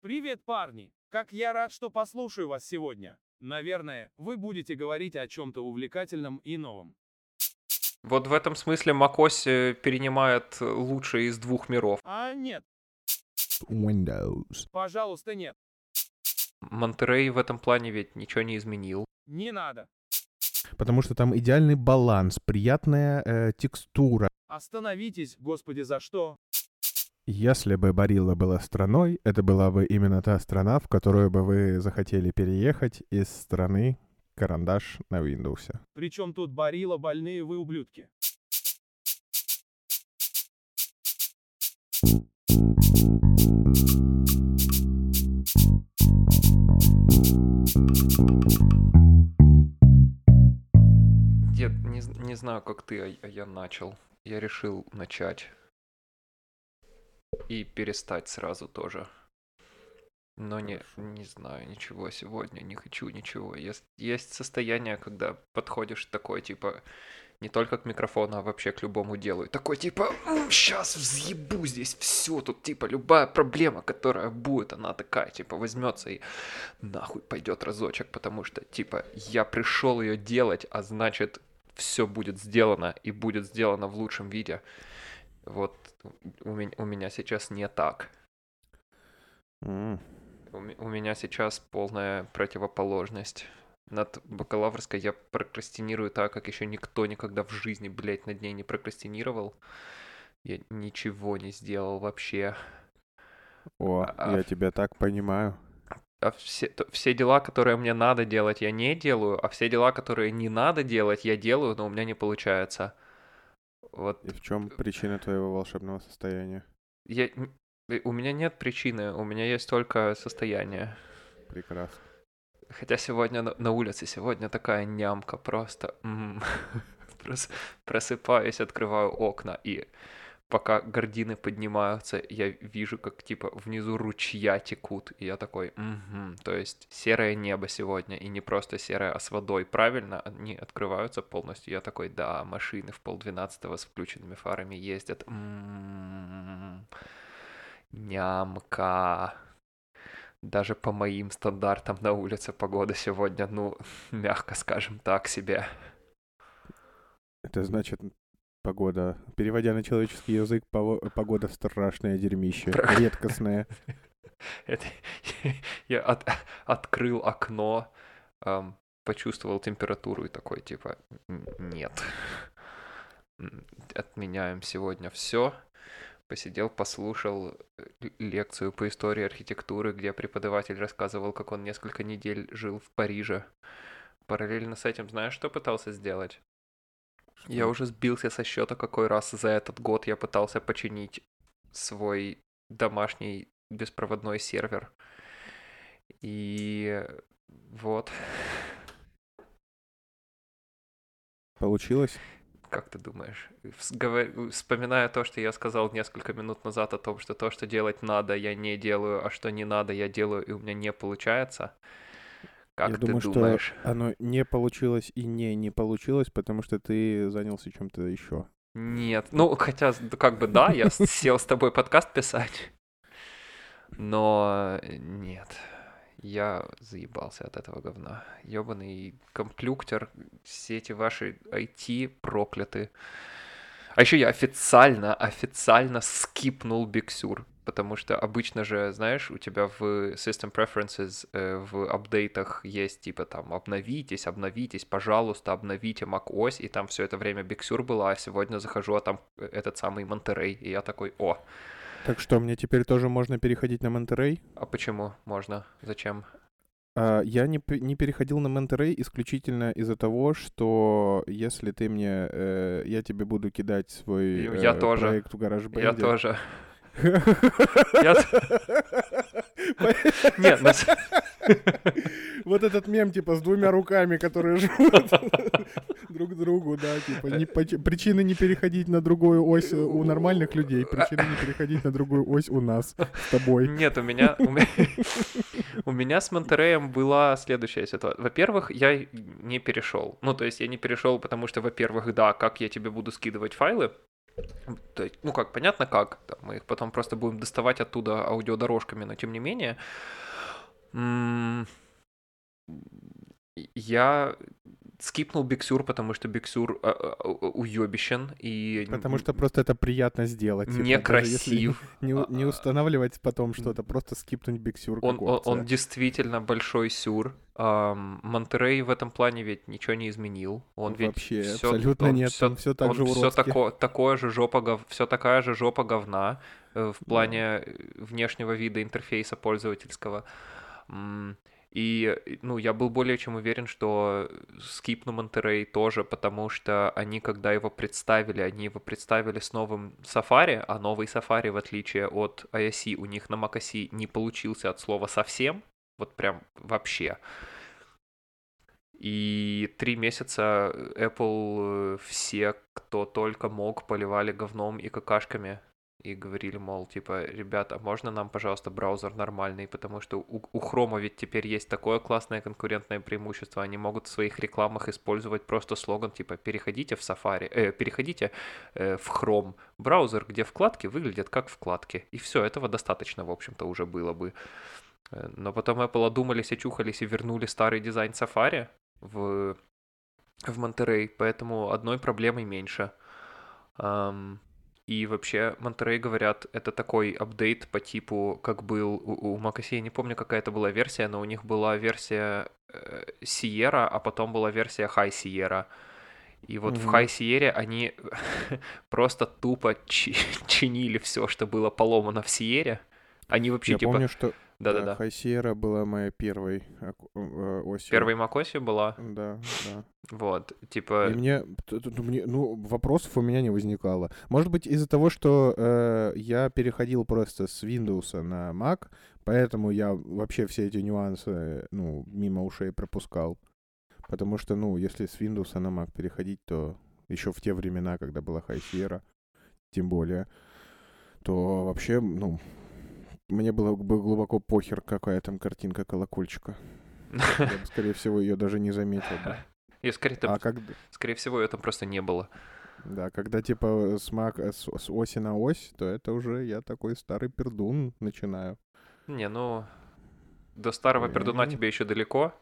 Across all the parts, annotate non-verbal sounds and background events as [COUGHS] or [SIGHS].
Привет, парни! Как я рад, что послушаю вас сегодня. Наверное, вы будете говорить о чем-то увлекательном и новом. Вот в этом смысле macOS э, перенимает лучшее из двух миров. А нет, Windows. пожалуйста, нет. Монтерей в этом плане ведь ничего не изменил. Не надо. Потому что там идеальный баланс, приятная э, текстура. Остановитесь, господи, за что? Если бы Барилла была страной, это была бы именно та страна, в которую бы вы захотели переехать из страны карандаш на Windows. Причем тут Барила больные вы ублюдки. Я не, не знаю, как ты, а- а я начал. Я решил начать. И перестать сразу тоже. Но не, не знаю ничего сегодня, не хочу ничего. Есть, есть состояние, когда подходишь такой, типа, не только к микрофону, а вообще к любому делу. И такой, типа, сейчас взъебу здесь все. Тут, типа, любая проблема, которая будет, она такая, типа, возьмется и нахуй пойдет разочек, потому что, типа, я пришел ее делать, а значит, все будет сделано и будет сделано в лучшем виде. Вот у меня, у меня сейчас не так. М, У, у меня сейчас полная противоположность. Над бакалаврской я прокрастинирую так, как еще никто никогда в жизни, блядь, над ней не прокрастинировал. Я ничего не сделал вообще. О, А- я тебя так понимаю. А все, то- все дела, которые мне надо делать, я не делаю, а все дела, которые не надо делать, я делаю, но у меня не получается. Вот И в чем причина твоего волшебного состояния? я... э, У меня нет причины, у меня есть только состояние. Прекрасно. Хотя сегодня на, улице, сегодня такая нямка просто. м. [LAUGHS] Прос- Просыпаюсь, открываю окна, и пока гардины поднимаются, я вижу, как типа внизу ручья текут. И я такой, «Мгм». то есть серое небо сегодня, и не просто серое, а с водой. Правильно, они открываются полностью. Я такой, да, машины в полдвенадцатого с включенными фарами ездят. М, Нямка. Даже по моим стандартам на улице погода сегодня, ну, мягко скажем так себе. Это значит погода. Переводя на человеческий язык, погода страшное дерьмище. Редкостное. [LAUGHS] Это, [LAUGHS] я от- открыл окно, почувствовал температуру и такой, типа, «Н- нет. Отменяем сегодня все. Посидел, послушал э, лекцию по истории архитектуры, где преподаватель рассказывал, как он несколько недель жил в Париже. Параллельно с этим, знаешь, что пытался сделать? Я Что? уже сбился со счета, какой раз за этот год я пытался починить свой домашний беспроводной сервер. И вот, Получилось? как ты думаешь, говор- вспоминая то, что я сказал несколько минут назад о том, что то, что делать надо, я не делаю, а что не надо, я делаю, и у меня не получается. Как Я ты думаю, думаешь? что оно не получилось и не не получилось, потому что ты занялся чем-то еще. Нет, ну хотя как бы да, я сел с тобой подкаст писать, но э, нет, я заебался от этого говна. Ёбаный комплюктер, все эти ваши IT прокляты. А еще я официально, официально скипнул Биксюр, потому что обычно же, знаешь, у тебя в System Preferences, э, в апдейтах есть типа там обновитесь, обновитесь, пожалуйста, обновите macOS, и там все это время Биксюр была, а сегодня захожу, а там э, этот самый Монтерей, и я такой, о, Так что, мне теперь тоже можно переходить на Монтерей? а почему можно, зачем? А, Я не, не переходил на Монтерей исключительно из-за того, что если ты мне... э, я тебе буду кидать свой Я э, тоже. проект в GarageBand. Я тоже. Нет, Вот этот мем, типа, с двумя руками, которые жмут друг другу, да, типа, не причины не переходить на другую ось у нормальных людей, причины не переходить на другую ось у нас с тобой. Нет, у меня, у меня с Монтереем была следующая ситуация. Во-первых, я не перешел. Ну, то есть я не перешел, потому что, во-первых, да, как я тебе буду скидывать файлы, Ну как, понятно как, мы их потом просто будем доставать оттуда аудиодорожками, но тем не менее, я скипнул Биксюр, потому что Биксюр а, а, а, уебищен и Потому что просто это приятно сделать. типа, некрасив. Не, не устанавливать потом что-то, просто скипнуть биксюр Он, он, он действительно большой сюр. Монтерей в этом плане ведь ничего не изменил. Он ведь Вообще, абсолютно он нет, всё- там все так он же все тако, такое же жопа гов, все такая же жопа говна э, в плане э, внешнего вида интерфейса пользовательского. И, ну, я был более чем уверен, что скипну Монтерей тоже, потому что они, когда его представили, они его представили с новым Safari, а новый Safari, в отличие от iOS, у них на macOS не получился от слова совсем, вот прям вообще. И три месяца Apple э, все, кто только мог, поливали говном и какашками. И говорили, мол, типа, ребята, можно нам, пожалуйста, браузер нормальный, потому что у, у Chrome ведь теперь есть такое классное конкурентное преимущество, они могут в своих рекламах использовать просто слоган, типа, переходите в Safari, э, переходите э, в Chrome, браузер, где вкладки выглядят как вкладки. И все, этого достаточно, в общем-то, уже было бы. Э, Но потом Apple одумались, очухались и вернули старый дизайн Safari в, в Монтерей, поэтому одной проблемой меньше. Ам, и вообще, Монтерей, говорят, это такой апдейт по типу, как был у, у macOS, я не помню, какая это была версия, но у них была версия э, Sierra, а потом была версия High Sierra. И вот в Мгм. High Sierra они [LAUGHS] просто тупо чи- [LAUGHS] чинили все, что было поломано в Sierra. Они вообще Я типа... помню, что Да-да-да. Sierra была моей первой оку- э, осью. Первой macOS была, Да, да. вот, типа... И мне, мне, ну, вопросов у меня не возникало. Может быть, из-за того, что э, я переходил просто с Windows на Mac, поэтому я вообще все эти нюансы, ну, мимо ушей пропускал. Потому что, ну, если с Windows на Mac переходить, то еще в те времена, когда была High Sierra, тем более, то вообще, ну, мне было бы глубоко похер, какая там картинка колокольчика. Я бы, скорее [LAUGHS] всего, ее даже не заметил бы. И скорее, там- А как, скорее всего, ее там просто не было. Да, когда типа с, мак, с, с оси на ось, то это уже я такой старый пердун начинаю. Не, ну, до старого пердуна М. тебе еще далеко.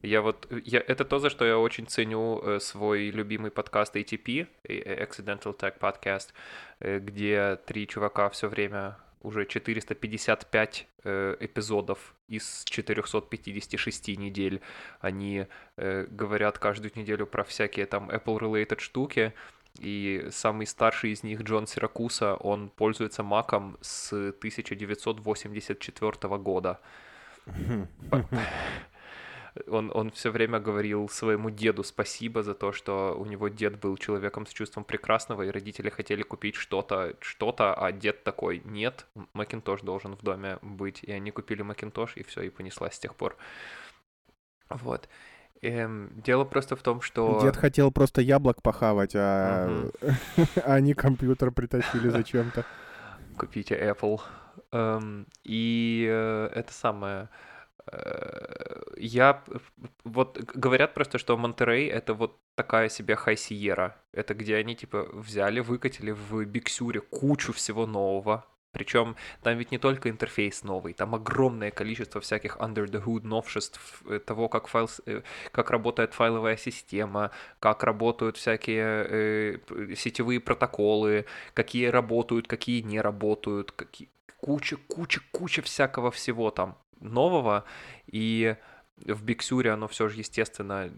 Я вот, я, это то, за что я очень ценю э, свой любимый подкаст ATP, э, Accidental Tech Podcast, э, где три чувака все время уже 455 э, эпизодов из 456 недель. Они э, говорят каждую неделю про всякие там Apple-related штуки. И самый старший из них, Джон Сиракуса, он пользуется Маком с 1984 года. [LAUGHS] Он, он все время говорил своему деду спасибо за то, что у него дед был человеком с чувством прекрасного, и родители хотели купить что-то, что-то, а дед такой, нет, Макинтош должен в доме быть. И они купили Макинтош, и все, и понеслась с тех пор. Вот. Эм, дело просто в том, что... Дед хотел просто яблок похавать, а [LAUGHS] они компьютер притащили зачем-то. [LAUGHS] купите Apple. Эм, и э, это самое. Э, Я вот говорят просто, что Монтерей это вот такая себе Sierra. Это где они типа взяли, выкатили в Биксюре кучу всего нового. Причем там ведь не только интерфейс новый, там огромное количество всяких under the hood новшеств э, того, как файл, э, как работает файловая система, как работают всякие э, сетевые протоколы, какие работают, какие не работают, какие... куча, куча, куча всякого всего там нового. И в Биксюре оно все же, естественно,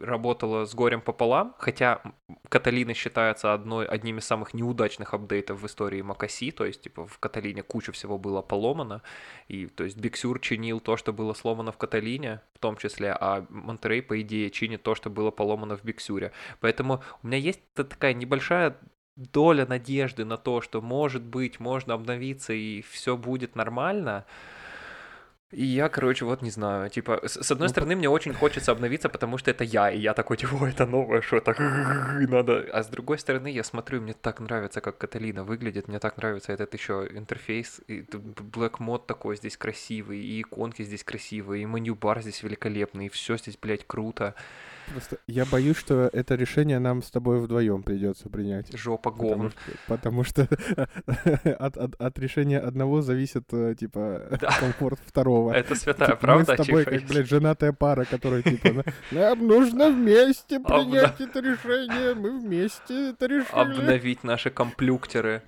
работало с горем пополам, хотя Каталина считается одной, одним из самых неудачных апдейтов в истории macOS, то есть, типа, в Каталине куча всего было поломано, и, то есть, Биксюр чинил то, что было сломано в Каталине, в том числе, а Монтерей, по идее, чинит то, что было поломано в Биксюре. Поэтому у меня есть та- такая небольшая доля надежды на то, что, может быть, можно обновиться и все будет нормально, и я, короче, вот не знаю, типа, с, с одной Ну, стороны, мне очень хочется обновиться, потому что это я, и я такой, типа, «О, это новое что-то, [LAUGHS] надо. А с другой стороны, я смотрю, мне так нравится, как Каталина выглядит, мне так нравится этот еще интерфейс, и Black мод такой здесь красивый, и иконки здесь красивые, и меню бар здесь великолепный, и все здесь, блядь, круто. Просто я боюсь, что это решение нам с тобой вдвоем придется принять. Жопа Потому говн. что, потому что [LAUGHS] от, от, от решения одного зависит, э, типа, Да. комфорт второго. Это святая Типа, правда, Мы с тобой, типа, как, блядь, женатая пара, которая, типа, «На- [LAUGHS] нам нужно вместе принять это решение, мы вместе это решили. обновить наши комплюктеры.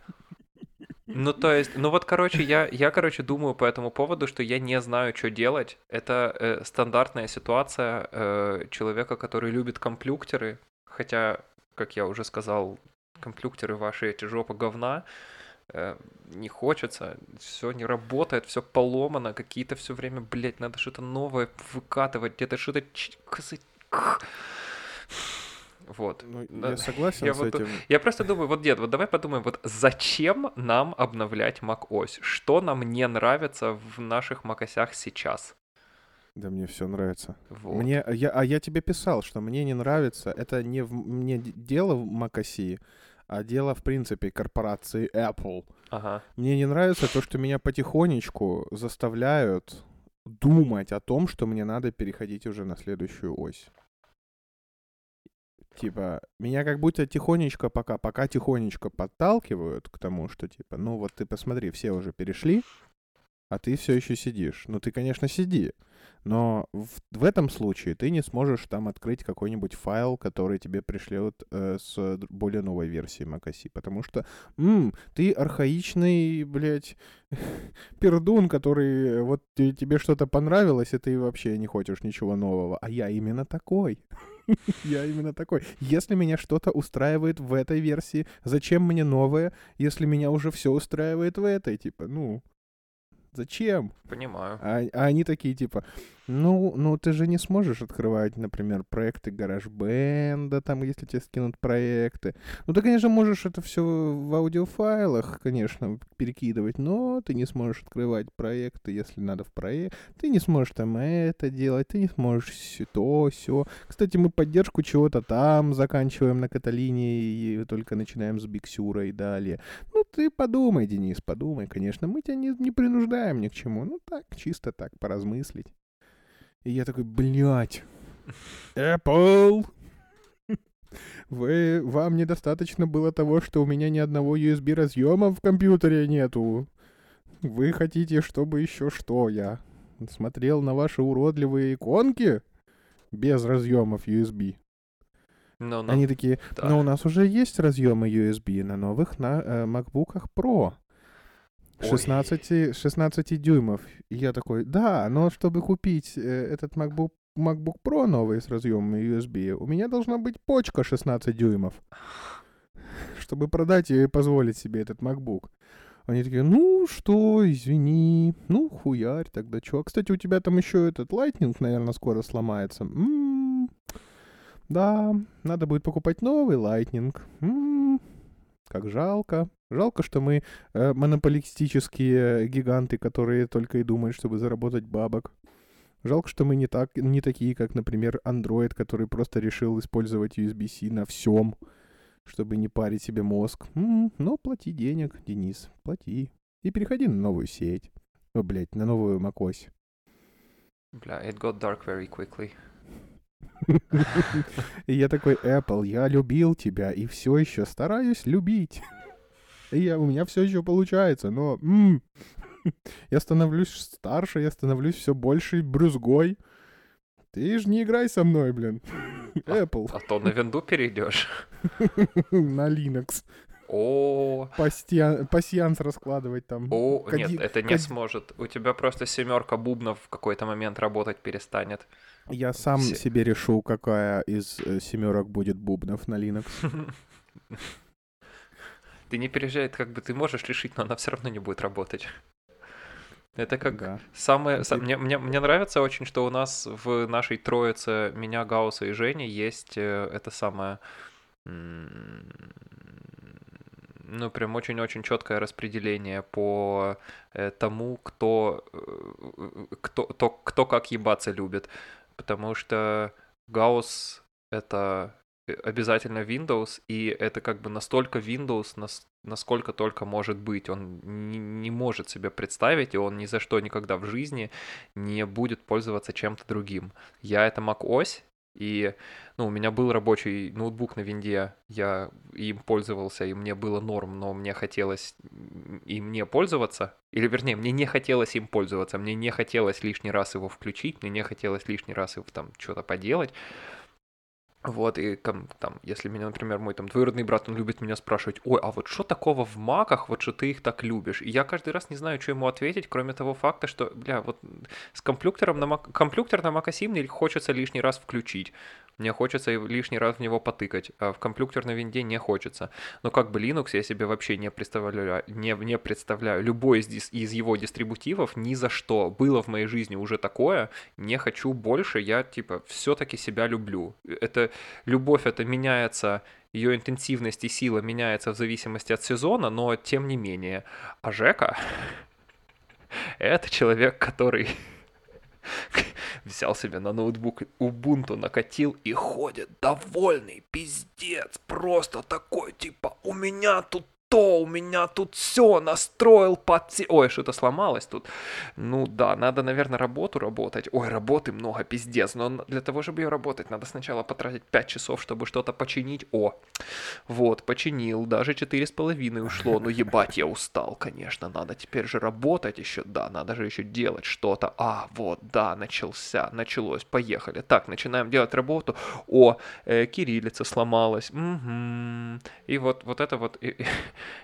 Ну, то есть, ну вот, короче, я, я, короче, думаю по этому поводу, что я не знаю, что делать. Это э, стандартная ситуация э, человека, который любит комплюктеры, хотя, как я уже сказал, комплюктеры ваши эти жопа говна, э, не хочется, все не работает, все поломано, какие-то все время, блядь, надо что-то новое выкатывать, где-то что-то... Вот. Ну, Да, я согласен я с вот этим. Я просто думаю, вот, дед, вот давай подумаем, вот зачем нам обновлять macOS? Что нам не нравится в наших macOSях сейчас? Да мне все нравится. Вот. Мне, я, а я тебе писал, что мне не нравится. Это не в, мне дело в Макоси, а дело в принципе корпорации Apple. Ага. Мне не нравится то, что меня потихонечку заставляют думать о том, что мне надо переходить уже на следующую ось. Типа, меня как будто тихонечко пока, пока тихонечко подталкивают к тому, что типа, ну вот ты посмотри, все уже перешли, а ты все еще сидишь. Ну ты, конечно, сиди, но в, в этом случае ты не сможешь там открыть какой-нибудь файл, который тебе пришлет э, с более новой версии macOS, потому что м, ты архаичный, блядь, [LAUGHS] пердун, который э, вот те- тебе что-то понравилось, и ты вообще не хочешь ничего нового. А я именно такой. [LAUGHS] Я именно такой. Если меня что-то устраивает в этой версии, зачем мне новое, если меня уже все устраивает в этой? Типа, ну, зачем? Понимаю. А, а они такие, типа, ну, ну ты же не сможешь открывать, например, проекты GarageBand, там, если тебе скинут проекты. Ну, ты, конечно, можешь это все в аудиофайлах, конечно, перекидывать, но ты не сможешь открывать проекты, если надо в проект. Ты не сможешь там это делать, ты не сможешь то, все. Кстати, мы поддержку чего-то там заканчиваем на Каталине и только начинаем с Биксюра и далее. Ну, ты подумай, Денис, подумай, конечно. Мы тебя не, не принуждаем ни к чему. Ну, так, чисто так, поразмыслить. И я такой, блядь, Apple, вы, вам недостаточно было того, что у меня ни одного USB разъема в компьютере нету. Вы хотите, чтобы еще что я смотрел на ваши уродливые иконки без разъемов USB? Ну, ну, Они такие, да. но у нас уже есть разъемы USB на новых на э, MacBook'ах Pro. Ой. 16, 16 дюймов. И я такой, да, но чтобы купить э, этот MacBook, MacBook Pro новый с разъемами USB, у меня должна быть почка 16 дюймов. Чтобы продать и позволить себе этот MacBook. Они такие, ну что, извини, ну хуярь тогда чё. Кстати, у тебя там еще этот Lightning, наверное, скоро сломается. М, Да, надо будет покупать новый Lightning. М, Как жалко. Жалко, что мы э, монополистические гиганты, которые только и думают, чтобы заработать бабок. Жалко, что мы не, так, не такие, как, например, Android, который просто решил использовать USB-C на всем, чтобы не парить себе мозг. М, но плати денег, Денис, плати. И переходи на новую сеть. О, блядь, на новую macOS. Бля, it got dark very quickly. [LAUGHS] И я такой, Apple, я любил тебя и все еще стараюсь любить. И я, у меня все еще получается, но [LAUGHS] я становлюсь старше, я становлюсь все больше брюзгой. Ты ж не играй со мной, блин. [LAUGHS] Apple А то на винду перейдешь. на Linux. О, Пасьянс раскладывать там. о, нет, это не сможет. У тебя просто семерка бубнов в какой-то момент работать перестанет. Я сам себе решу, какая из э, семерок будет бубнов на Linux. [LAUGHS] Ты не переезжай, как бы ты можешь решить, но она все равно не будет работать. Это как Да. самое... Са- ты- Мне, мне, мне нравится очень, что у нас в нашей троице меня, Гаусса и Жени есть э, это самое... Ну, прям очень-очень четкое распределение по э, тому, кто, э, кто, то, кто как ебаться любит. Потому что Гаусс — это э, обязательно Windows, и это как бы настолько Windows, нас- насколько только может быть. Он не, не может себе представить, и он ни за что никогда в жизни не будет пользоваться чем-то другим. Я это macOS, И, ну, у меня был рабочий ноутбук на винде, я им пользовался, и мне было норм, но мне хотелось им не пользоваться, или, вернее, мне не хотелось им пользоваться, мне не хотелось лишний раз его включить, мне не хотелось лишний раз его там что-то поделать, вот, и там, если меня, например, мой там двоюродный брат, он любит меня спрашивать, ой, а вот что такого в маках, вот что ты их так любишь? И я каждый раз не знаю, что ему ответить, кроме того факта, что, бля, вот с компьютером на Mac, компьютер на Mac OS хочется лишний раз включить. Мне хочется лишний раз в него потыкать, а в компьютер на винде не хочется. Но как бы Linux я себе вообще не представляю, не, не представляю. Любой из, из его дистрибутивов ни за что. Было в моей жизни уже такое, не хочу больше, я типа все-таки себя люблю. Это любовь, это меняется ее интенсивность и сила меняется в зависимости от сезона, но тем не менее. А Жека — [LAUGHS] это человек, который взял себе на ноутбук Ubuntu, накатил и ходит довольный, пиздец, просто такой, типа, у меня тут то у меня тут все настроил под... Ой, что-то сломалось тут. Ну да, надо, наверное, работу работать. Ой, работы много, пиздец. Но для того, чтобы ее работать, надо сначала потратить 5 часов, чтобы что-то починить. О, вот, починил. Даже 4,5 ушло. Ну ебать, я устал, конечно. Надо теперь же работать еще. Да, надо же еще делать что-то. А, вот, да, начался, началось. Поехали. Так, начинаем делать работу. О, э, кириллица сломалась. Угу. И вот, вот это вот... И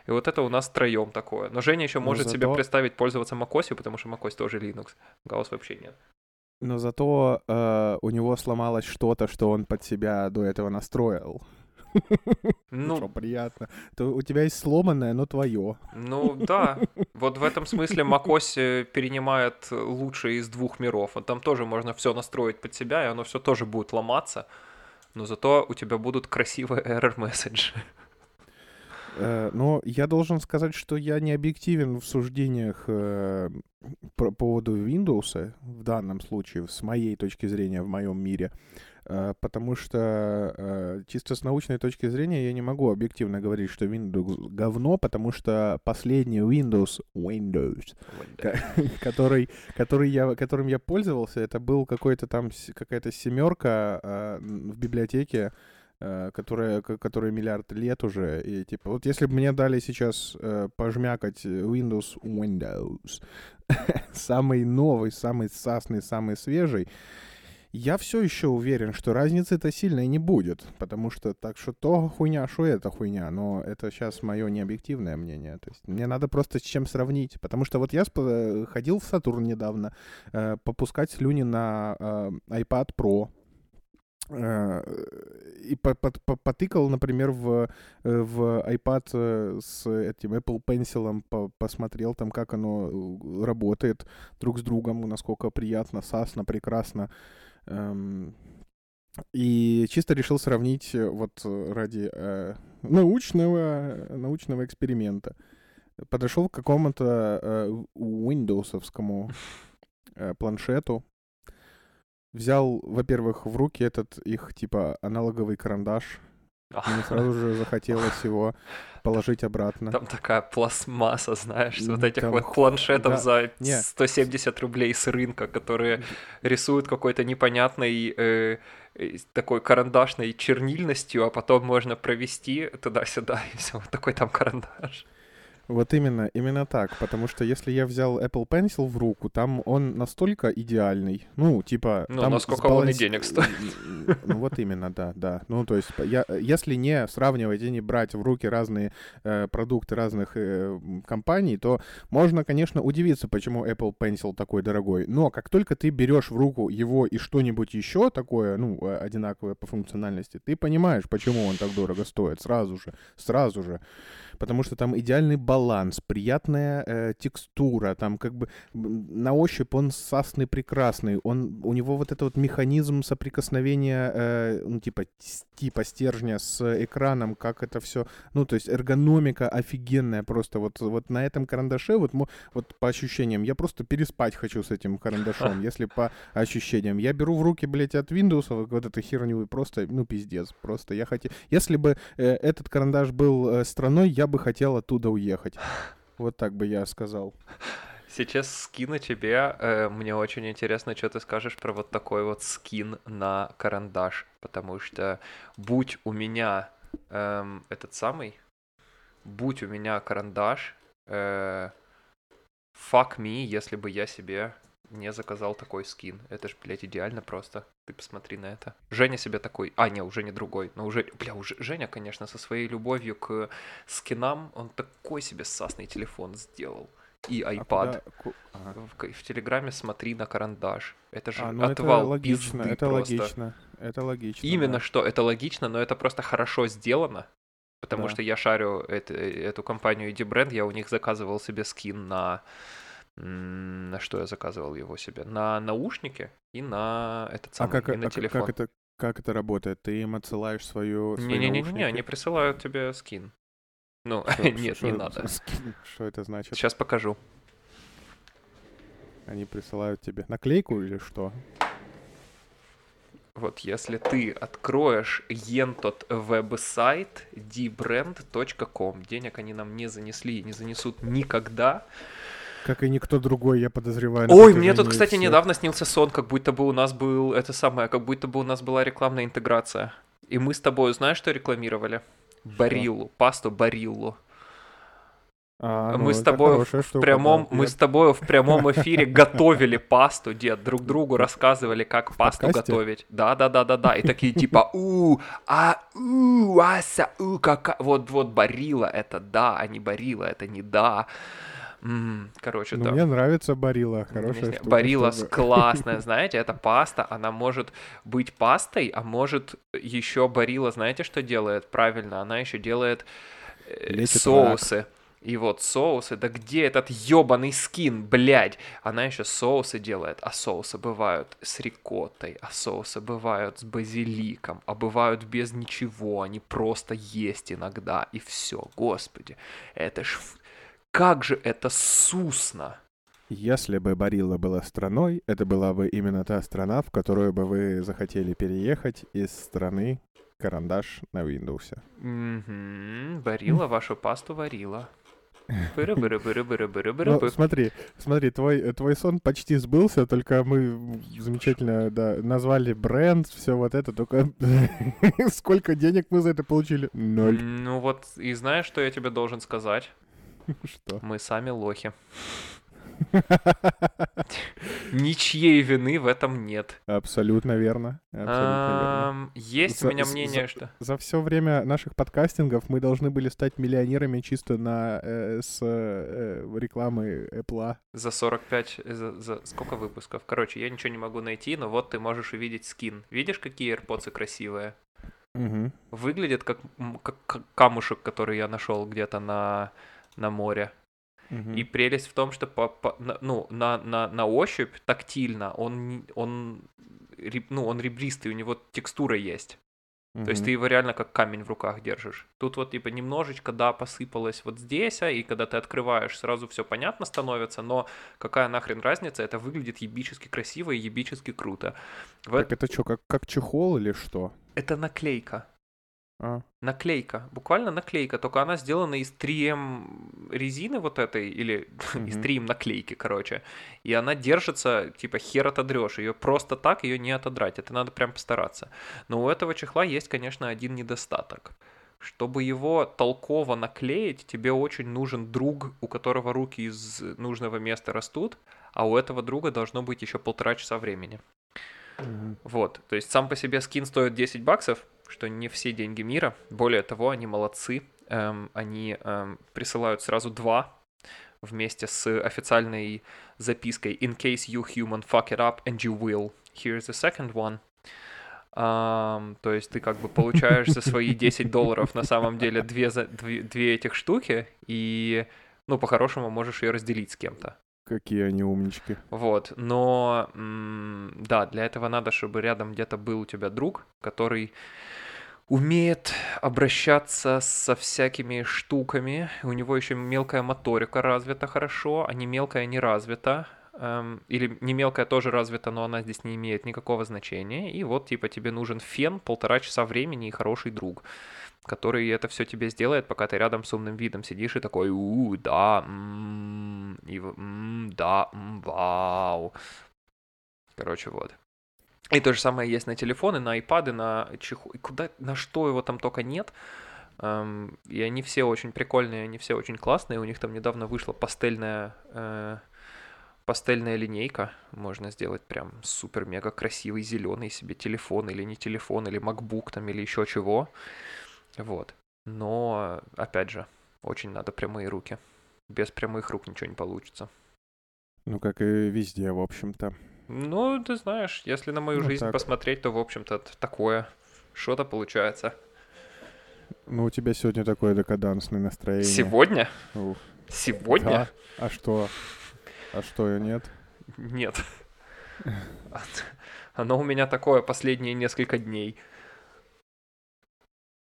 вот это у нас троем такое. Но Женя еще может зато... себе представить пользоваться macOS, потому что macOS тоже Linux. Гаус вообще нет. Но зато э, у него сломалось что-то, что он под себя до этого настроил. [LAUGHS] Ну, что, приятно. То у тебя есть сломанное, но твое. Ну да. Вот в этом смысле macOS э, перенимает лучшее из двух миров. Там тоже можно все настроить под себя, и оно все тоже будет ломаться. Но зато у тебя будут красивые error месседжи. Э, но я должен сказать, что я не объективен в суждениях э, по поводу Windows в данном случае, с моей точки зрения, в моем мире. Э, потому что чисто с научной точки зрения я не могу объективно говорить, что Windows говно, потому что последний Windows, Windows, [LAUGHS] который, который я, которым я пользовался, это был какой-то там, какая-то семерка в библиотеке, которая, которая миллиард лет уже. И типа, вот если бы мне дали сейчас э, пожмякать Windows Windows, [LAUGHS] самый новый, самый сасный, самый свежий, я все еще уверен, что разницы-то сильной не будет, потому что так что то хуйня, что это хуйня, но это сейчас мое необъективное мнение. То есть мне надо просто с чем сравнить, потому что вот я э, ходил в Сатурн недавно э, попускать слюни на э, iPad Pro, Э, и потыкал, например, в, э, в iPad э, с этим Apple Pencil, посмотрел там, как оно работает друг с другом, насколько приятно, сасно, прекрасно. Эм, и чисто решил сравнить вот ради научного, научного эксперимента. Подошел к какому-то Windowsовскому планшету, взял, во-первых, в руки этот их, типа, аналоговый карандаш, мне сразу же [LAUGHS] захотелось его положить обратно. Там такая пластмасса, знаешь, с вот этих Там... вот планшетов да. за Не. 170 рублей с рынка, которые рисуют какой-то непонятной э, э, такой карандашной чернильностью, а потом можно провести туда-сюда, [LAUGHS] и все, вот такой там карандаш. Вот именно, именно так, потому что если я взял Apple Pencil в руку, там он настолько идеальный, ну, типа... Ну, там насколько сбаланс... он и денег стоит. [LAUGHS] Ну, вот именно, да, да. Ну, то есть, я, если не сравнивать и не брать в руки разные э, продукты разных э, компаний, то можно, конечно, удивиться, почему Apple Pencil такой дорогой. Но как только ты берешь в руку его и что-нибудь еще такое, ну, э, одинаковое по функциональности, ты понимаешь, почему он так дорого стоит сразу же, сразу же потому что там идеальный баланс, приятная э, текстура, там как бы на ощупь он сасный прекрасный, он, у него вот этот вот механизм соприкосновения, э, ну, типа, типа стержня с экраном, как это все, ну, то есть эргономика офигенная просто, вот, вот на этом карандаше, вот, вот по ощущениям, я просто переспать хочу с этим карандашом, если по ощущениям. Я беру в руки, блядь, от Windows вот эту херню и просто, ну, пиздец, просто я хотел... Если бы э, этот карандаш был э, страной, я бы хотел оттуда уехать. Вот так бы я сказал. Сейчас скину тебе. э, Мне очень интересно, что ты скажешь про вот такой вот скин на карандаш. Потому что будь у меня эм, этот самый, будь у меня карандаш, э, fuck me, если бы я себе не заказал такой скин. Это ж, блядь, идеально просто. Ты посмотри на это. Женя себе такой... А, не, уже не другой. Но уже... Бля, уже Женя, конечно, со своей любовью к скинам, он такой себе сасный телефон сделал. И А iPad. куда- ку- ага. В, в Телеграме смотри на карандаш. Это же А, ну это отвал логично, пизды это просто. логично, это логично. Именно да. что это логично, но это просто хорошо сделано. Потому Да. что я шарю это- эту компанию ID Brand, я у них заказывал себе скин на... На что я заказывал его себе? На наушники и на этот А самый, как, и а на как- телефон. как это, как это работает? Ты им отсылаешь свою, Не-не-не, они присылают тебе скин. Ну, Шо- [LAUGHS] нет, шо- не надо. скин? Что это значит? Сейчас покажу. Они присылают тебе наклейку или что? Вот, если ты откроешь ентот веб-сайт dbrand.com, денег они нам не занесли и не занесут никогда. Как и никто другой, я подозреваю. Ой, мне тут, кстати, всех- недавно снился сон, как будто бы у нас был это самое, как будто бы у нас была рекламная интеграция. И мы с тобой, знаешь, что рекламировали? Бариллу, пасту Бариллу. А, мы ну, с это тобой хорошая в прямом, да. мы с тобой в прямом эфире [LAUGHS] готовили пасту, дед, друг другу рассказывали, как пасту подкасте? готовить. Да, да, да, да, да. И такие типа, [LAUGHS] у, а, у, ася, у, кака. Вот, вот, Барила, это да, а не Барила, это не да. М, Короче, Ну, да. мне нравится Барила, хорошая штука. Барилас чтобы- классная, [LAUGHS] знаете, эта паста, она может быть пастой, а может еще Барила, знаете, что делает? Правильно, она еще делает э, Лечит соусы. И вот соусы, да где этот ебаный скин, блядь? Она еще соусы делает, а соусы бывают с рикоттой, а соусы бывают с базиликом, а бывают без ничего, они просто есть иногда, и все, господи, это ж... Как же это сусно! Если бы Барилла была страной, это была бы именно та страна, в которую бы вы захотели переехать из страны карандаш на Windows. Угу, варила [LAUGHS] вашу пасту варила. [LAUGHS] Ну, смотри, смотри, твой, твой сон почти сбылся, только мы замечательно да, назвали бренд, все вот это, только [LAUGHS] сколько денег мы за это получили? Ноль. Ну вот, и знаешь, что я тебе должен сказать? [LAUGHS] Что? Мы сами лохи. [LAUGHS] Ничьей вины в этом нет. Абсолютно верно. Абсолютно верно. Ам, Есть у меня мнение, что... За все время наших подкастингов мы должны были стать миллионерами чисто на э, с э, рекламы Apple. За 45... За, за сколько выпусков? Короче, я ничего не могу найти, но вот ты можешь увидеть скин. Видишь, какие AirPods красивые? Выглядит как камушек, который я нашел где-то на, на море. Мгм. И прелесть в том, что по, по- на, ну, на, на, на ощупь тактильно он, он, ну, он ребристый, у него текстура есть. То есть ты его реально как камень в руках держишь. Тут вот типа немножечко, да, посыпалось вот здесь, а, и когда ты открываешь, сразу все понятно становится, но какая нахрен разница, это выглядит ебически красиво и ебически круто. В Так это что, как, как чехол или что? Это наклейка. А, Наклейка, буквально наклейка, только она сделана из 3М резины вот этой, или [LAUGHS] из Мгм. 3М наклейки, короче. И она держится, типа, хер отодрешь. Ее просто так ее не отодрать, это надо прям постараться. Но у этого чехла есть, конечно, один недостаток. Чтобы его толково наклеить, тебе очень нужен друг, у которого руки из нужного места растут, а у этого друга должно быть еще полтора часа времени. мгм. Вот, то есть сам по себе скин стоит 10 баксов, что не все деньги мира. Более того, они молодцы. Эм, они эм, присылают сразу два вместе с официальной запиской «In case you human fuck it up and you will, here's the second one». Ам, то есть ты как бы получаешь за свои [LAUGHS] 10 долларов на самом деле две, за- две, две этих штуки и, ну, по-хорошему можешь ее разделить с кем-то. Какие они умнички. Вот, но да, для этого надо, чтобы рядом где-то был у тебя друг, который умеет обращаться со всякими штуками. У него еще мелкая моторика развита хорошо, а не мелкая не развита. эм, или не мелкая тоже развита, но она здесь не имеет никакого значения. И вот, типа, тебе нужен фен, полтора часа времени и хороший друг, который это все тебе сделает, пока ты рядом с умным видом сидишь и такой, у, да, м, и, в- м, да, м, вау. Короче, вот. И то же самое есть на телефоны, на айпады, на чеху... и Куда, на что его там только нет. Эм, и они все очень прикольные, они все очень классные. У них там недавно вышла пастельная, э, пастельная линейка. Можно сделать прям супер-мега красивый зеленый себе телефон или не телефон, или MacBook там, или еще чего. Вот. Но, опять же, очень надо прямые руки. Без прямых рук ничего не получится. Ну, как и везде, в общем-то. Ну, ты знаешь, если на мою Ну, жизнь так. посмотреть, то, в общем-то, такое. Что-то получается. Ну, у тебя сегодня такое декадансное настроение. Сегодня? Ух, Сегодня? да. А что? А что, нет? Нет. [LAUGHS] Оно у меня такое последние несколько дней.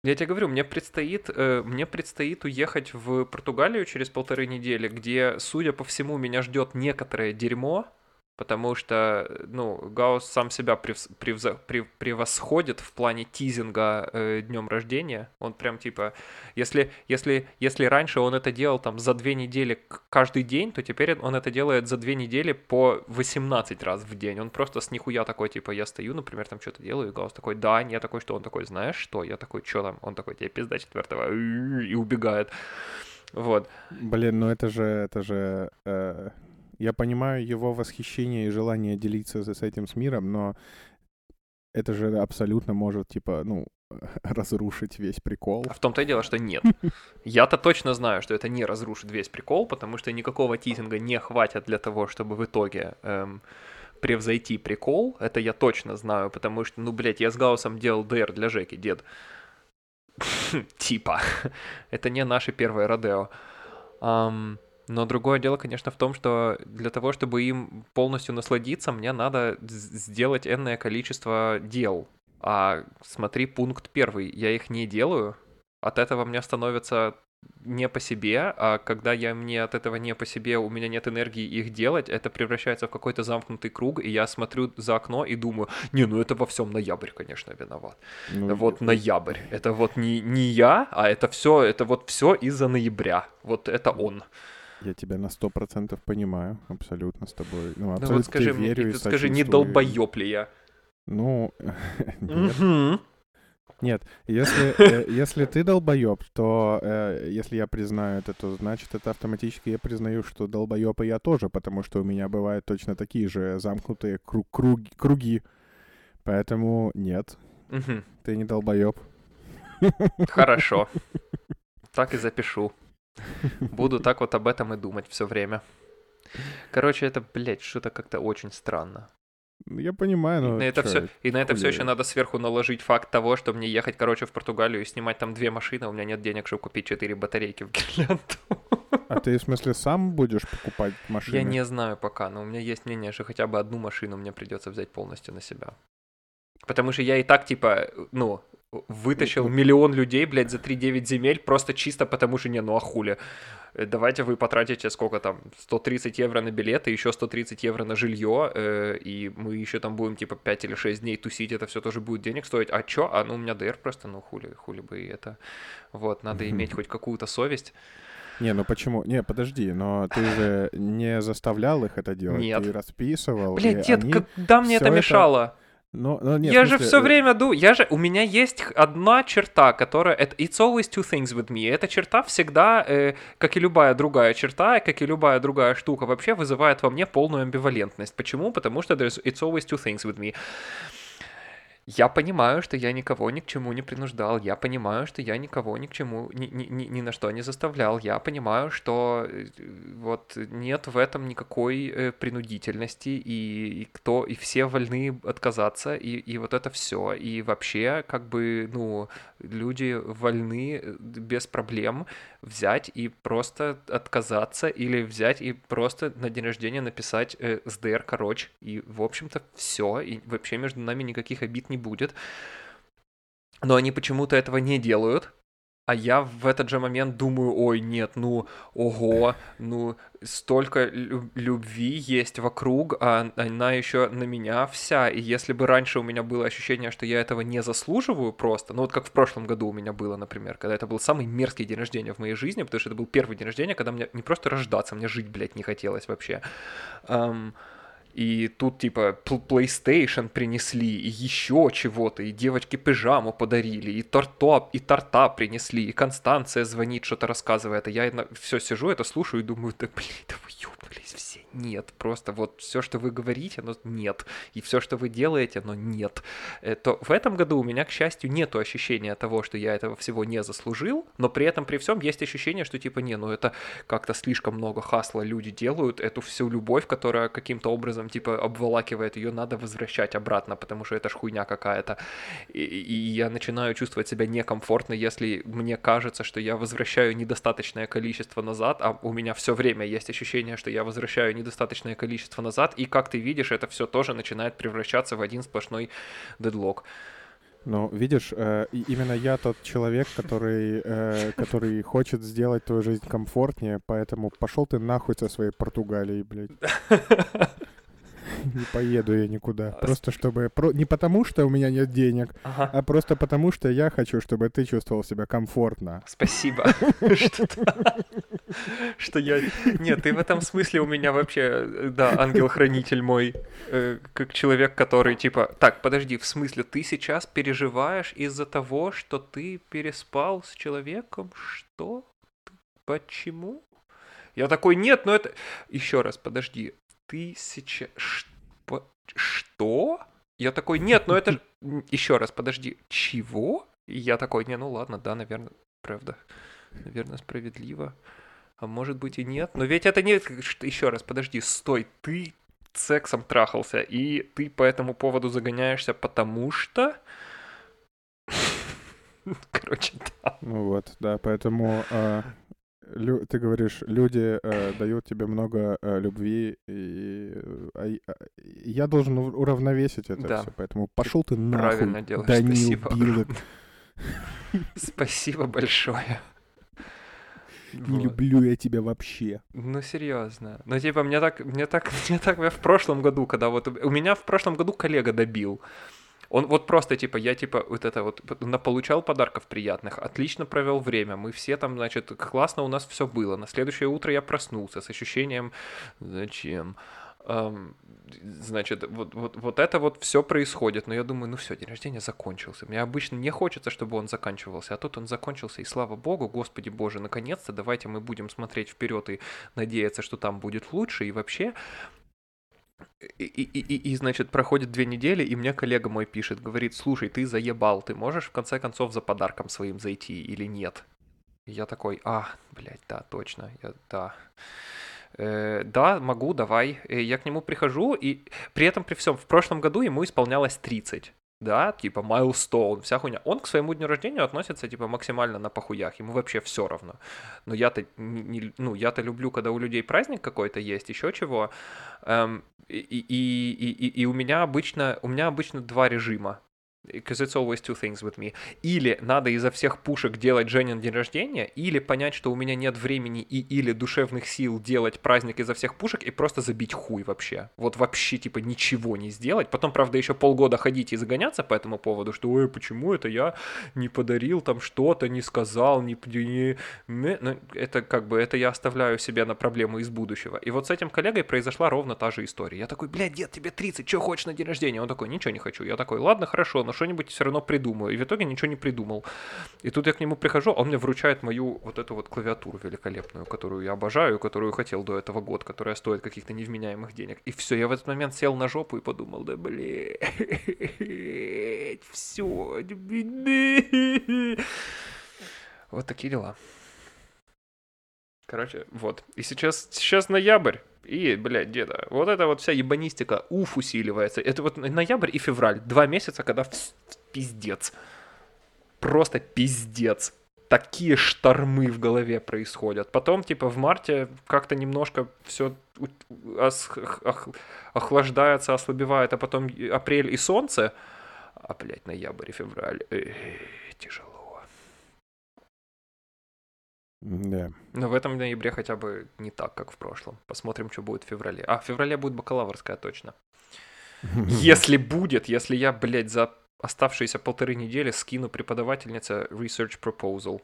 Я тебе говорю, мне предстоит, э, мне предстоит уехать в Португалию через полторы недели, где, судя по всему, меня ждет некоторое дерьмо, потому что, э, ну, Гаус сам себя превс- превза- прев- превосходит в плане тизинга э, днем рождения. Он прям типа, если, если, если раньше он это делал там за две недели каждый день, то теперь он это делает за две недели по 18 раз в день. Он просто с нихуя такой, типа, я стою, например, там что-то делаю, и Гаус такой, да, я такой, что? Он такой, знаешь что? Я такой, что там? Он такой, тебе пизда четвертого, и убегает. Вот. Блин, ну это же, это же... э, я понимаю его восхищение и желание делиться с этим с миром, но это же абсолютно может, типа, ну, [LAUGHS] разрушить весь прикол. А в том-то и дело, что нет. [LAUGHS] Я-то точно знаю, что это не разрушит весь прикол, потому что никакого тизинга не хватит для того, чтобы в итоге эм, превзойти прикол. Это я точно знаю, потому что, ну, блядь, я с Гаусом делал ДР для Жеки, дед. [LAUGHS] Типа. Это не наше первое Родео. Но другое дело, конечно, в том, что для того, чтобы им полностью насладиться, мне надо сделать энное количество дел. А смотри, пункт первый. Я их не делаю. От этого мне становится не по себе, а когда я мне от этого не по себе, у меня нет энергии их делать, это превращается в какой-то замкнутый круг, и я смотрю за окно и думаю, не, ну это во всем ноябрь, конечно, виноват. Ну, Вот ноябрь. Это вот не, не я, а это все, это вот все из-за ноября. Вот это он. Я тебя на сто процентов понимаю, абсолютно с тобой. Ну, Ну абсолютно вот скажи тебе мне, верю и скажи, не долбоеб ли я? Ну, [LAUGHS] нет. Нет, если, э, [LAUGHS] если ты долбоеб, то э, если я признаю это, то значит это автоматически я признаю, что долбоеб и я тоже, потому что у меня бывают точно такие же замкнутые кру- круги, круги. Поэтому нет, ты не долбоеб. Хорошо. [LAUGHS] Так и запишу. Буду так вот об этом и думать все время. Короче, это, блядь, что-то как-то очень странно. Ну, Я понимаю, И но на это чё, все, и на это все еще надо сверху наложить факт того, что мне ехать, короче, в Португалию и снимать там две машины, у меня нет денег, чтобы купить четыре батарейки в гирлянду. А ты, в смысле, сам будешь покупать машины? Я не знаю пока, но у меня есть мнение, что хотя бы одну машину мне придется взять полностью на себя. Потому что я и так, типа, ну, вытащил миллион людей, блядь, за 3-9 земель, просто чисто потому что, не, ну а хули. Э, Давайте вы потратите сколько там, 130 евро на билеты, еще 130 евро на жилье, э, и мы еще там будем, типа, 5 или 6 дней тусить, это все тоже будет денег стоить. А чё? А ну у меня ДР просто, ну хули, хули бы и это. Вот, надо иметь хоть какую-то совесть. Не, ну почему? Не, подожди, но ты же не заставлял их это делать. Нет. Ты расписывал. Блядь, дед, когда мне это всё это- Ну, ну, нет, я в же смысле, все э, время ду, я же, у меня есть одна черта, которая, это, it's always two things with me. Эта черта всегда, э, как и любая другая черта, как и любая другая штука, вообще вызывает во мне полную амбивалентность. Почему? Потому что there's, it's always two things with me. Я понимаю, что я никого ни к чему не принуждал. Я понимаю, что я никого ни к чему, ни, ни, ни, ни на что не заставлял. Я понимаю, что э, вот нет в этом никакой э, принудительности, и, и кто, и все вольны отказаться, и, и вот это все. И вообще, как бы, ну, люди вольны э, без проблем взять и просто отказаться, или взять и просто на день рождения написать э, СДР, короче, и, в общем-то, все, и вообще между нами никаких обид не будет. Но они почему-то этого не делают. а я в этот же момент думаю, ой, нет, ну, ого, ну, столько лю- любви есть вокруг, а она еще на меня вся. И если бы раньше у меня было ощущение, что я этого не заслуживаю просто, ну вот как в прошлом году у меня было, например, когда это был самый мерзкий день рождения в моей жизни, потому что это был первый день рождения, когда мне не просто рождаться, мне жить, блядь, не хотелось вообще. Ам, и тут, типа, PlayStation принесли, и еще чего-то, и девочки пижаму подарили, и торта, и торта принесли, и Констанция звонит, что-то рассказывает, а я все сижу, это слушаю и думаю, да блин, да вы ёбнулись все. Нет, просто вот все, что вы говорите, оно нет. И все, что вы делаете, оно нет. Э, то в этом году у меня, к счастью, нету ощущения того, что я этого всего не заслужил, но при этом, при всем, есть ощущение, что типа, не, ну это как-то слишком много хасла люди делают, эту всю любовь, которая каким-то образом типа обволакивает, ее надо возвращать обратно, потому что это ж хуйня какая-то. И, и я начинаю чувствовать себя некомфортно, если мне кажется, что я возвращаю недостаточное количество назад, а у меня все время есть ощущение, что я возвращаю недостаточное количество назад, и как ты видишь, это все тоже начинает превращаться в один сплошной дедлог. Ну, видишь, э, именно я тот человек, который, э, который хочет сделать твою жизнь комфортнее, поэтому пошел ты нахуй со своей Португалией, блядь. [LAUGHS] Не поеду я никуда. Просто чтобы... Не потому, что у меня нет денег, а просто потому, что я хочу, чтобы ты чувствовал себя комфортно. Спасибо, [LAUGHS] что что я... Нет, ты в этом смысле у меня вообще, э, да, ангел-хранитель мой, э, как человек, который типа... Так, подожди, в смысле, ты сейчас переживаешь из-за того, что ты переспал с человеком? Что? Почему? Я такой, нет, но это... Еще раз, подожди, ты сейчас... Что? Я такой, нет, ну это. Еще раз, подожди, чего? И я такой, не, ну ладно, да, наверное, правда. Наверное, справедливо. А может быть и нет. Но ведь это не... Еще раз, подожди, стой, ты сексом трахался, и ты по этому поводу загоняешься, потому что... [LAUGHS] Короче, да. Ну вот, да, поэтому э, лю- ты говоришь, люди э, дают тебе много э, любви, и, э, а и- а, я должен ур- уравновесить это Да. все, поэтому пошел ты нахуй, Правильно делаешь, Данил спасибо. Билык. [LAUGHS] Спасибо большое. Не Вот. люблю я тебя вообще. Ну, серьезно. Ну, типа, мне так, мне так, [LAUGHS] мне так в прошлом году, когда вот... У меня в прошлом году коллега добил. Он вот просто, типа, я, типа, вот это вот, получал подарков приятных, отлично провел время, мы все там, значит, классно у нас все было. На следующее утро я проснулся с ощущением, зачем? Значит, вот, вот, вот это вот все происходит, но я думаю, ну все, день рождения закончился. Мне обычно не хочется, чтобы он заканчивался, а тут он закончился, и слава богу, Господи Боже, наконец-то, давайте мы будем смотреть вперед и надеяться, что там будет лучше, и вообще... И, и, и, и, значит, проходит две недели, и мне коллега мой пишет, говорит, слушай, ты заебал, ты можешь в конце концов за подарком своим зайти или нет? И я такой, а, блядь, да, точно, я, да. Э, да, могу, давай. Э, Я к нему прихожу, и при этом, при всем, в прошлом году ему исполнялось 30. Да, типа майлстоун, вся хуйня. Он к своему дню рождения относится, типа, максимально на похуях. Ему вообще все равно. Но я-то, не, ну, я-то люблю, когда у людей праздник какой-то есть, еще чего. Эм, и, и, и, и- и у меня обычно, у меня обычно два режима. Because it's always two things with me. Или надо изо всех пушек делать Женин день рождения, или понять, что у меня нет времени и или душевных сил делать праздник изо всех пушек и просто забить хуй вообще. Вот вообще, типа, ничего не сделать. Потом, правда, еще полгода ходить и загоняться по этому поводу, что, ой, почему это я не подарил там что-то, не сказал, не... не... не». Ну, это как бы, это я оставляю себе на проблему из будущего. И вот с этим коллегой произошла ровно та же история. Я такой, блядь, дед, тебе 30, что хочешь на день рождения? Он такой, ничего не хочу. Я такой, ладно, хорошо, но что-нибудь все равно придумаю. И в итоге ничего не придумал. И тут я к нему прихожу, а он мне вручает мою вот эту вот клавиатуру великолепную, которую я обожаю, которую хотел до этого год, которая стоит каких-то невменяемых денег. И все, я в этот момент сел на жопу и подумал, да блядь, все. Вот такие дела. Короче, вот. И сейчас, сейчас ноябрь. И, блядь, деда, вот эта вот вся ебанистика, уф, усиливается. Это вот ноябрь и февраль. Два месяца, когда пиздец. Просто пиздец. Такие штормы в голове происходят. Потом, типа, в марте как-то немножко все охлаждается, ослабевает, а потом апрель и солнце. А, блядь, ноябрь и февраль. Эх, тяжело. Да. Но в этом ноябре хотя бы не так, как в прошлом. Посмотрим, что будет в феврале. А, в феврале будет бакалаврская точно. [LAUGHS] Если будет, если я, блядь, за оставшиеся полторы недели скину преподавательнице research proposal.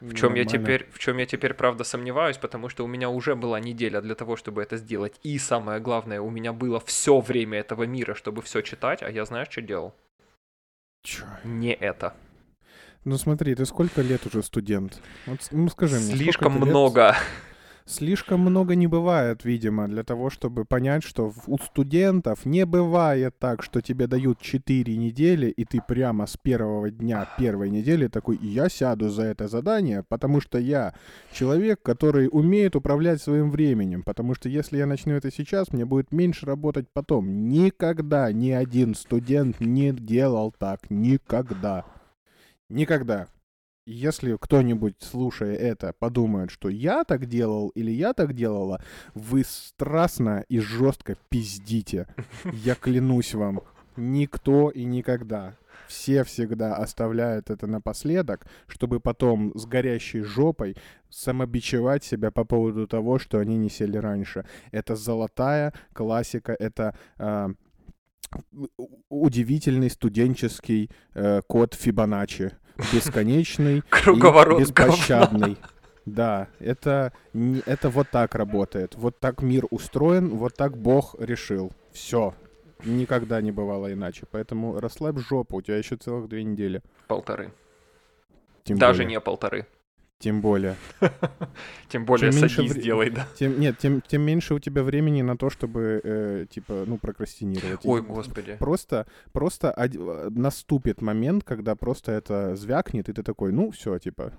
В чем я теперь, в чем я теперь, правда, сомневаюсь, потому что у меня уже была неделя для того, чтобы это сделать. И самое главное, у меня было все время этого мира, чтобы все читать, а я знаешь, что делал? Чё? Не это. Ну смотри, ты сколько лет уже студент? Вот, ну скажи мне. Слишком ты лет? много. Слишком много не бывает, видимо, для того, чтобы понять, что у студентов не бывает так, что тебе дают 4 недели, и ты прямо с первого дня первой недели такой, я сяду за это задание, потому что я человек, который умеет управлять своим временем, потому что если я начну это сейчас, мне будет меньше работать потом. Никогда ни один студент не делал так. Никогда. Никогда. Если кто-нибудь, слушая это, подумает, что я так делал или я так делала, вы страстно и жестко пиздите. Я [LAUGHS] клянусь вам, никто и никогда. Все всегда оставляют это напоследок, чтобы потом с горящей жопой самобичевать себя по поводу того, что они не сели раньше. Это золотая классика, это у- удивительный студенческий э, код Фибоначчи. Бесконечный [LAUGHS] и беспощадный. Да, это, это вот так работает. Вот так мир устроен, вот так Бог решил. Все. Никогда не бывало иначе. Поэтому расслабь жопу, у тебя еще целых две недели. Полторы. Тем Даже более. не полторы. Тем более. [LAUGHS] Тем более Чем меньше садись, вре- сделай, да. Тем, нет, тем, тем меньше у тебя времени на то, чтобы, э, типа, ну, прокрастинировать. Ой, И господи. Просто, просто од- э, наступит момент, когда просто это звякнет, и ты такой, ну, все, типа,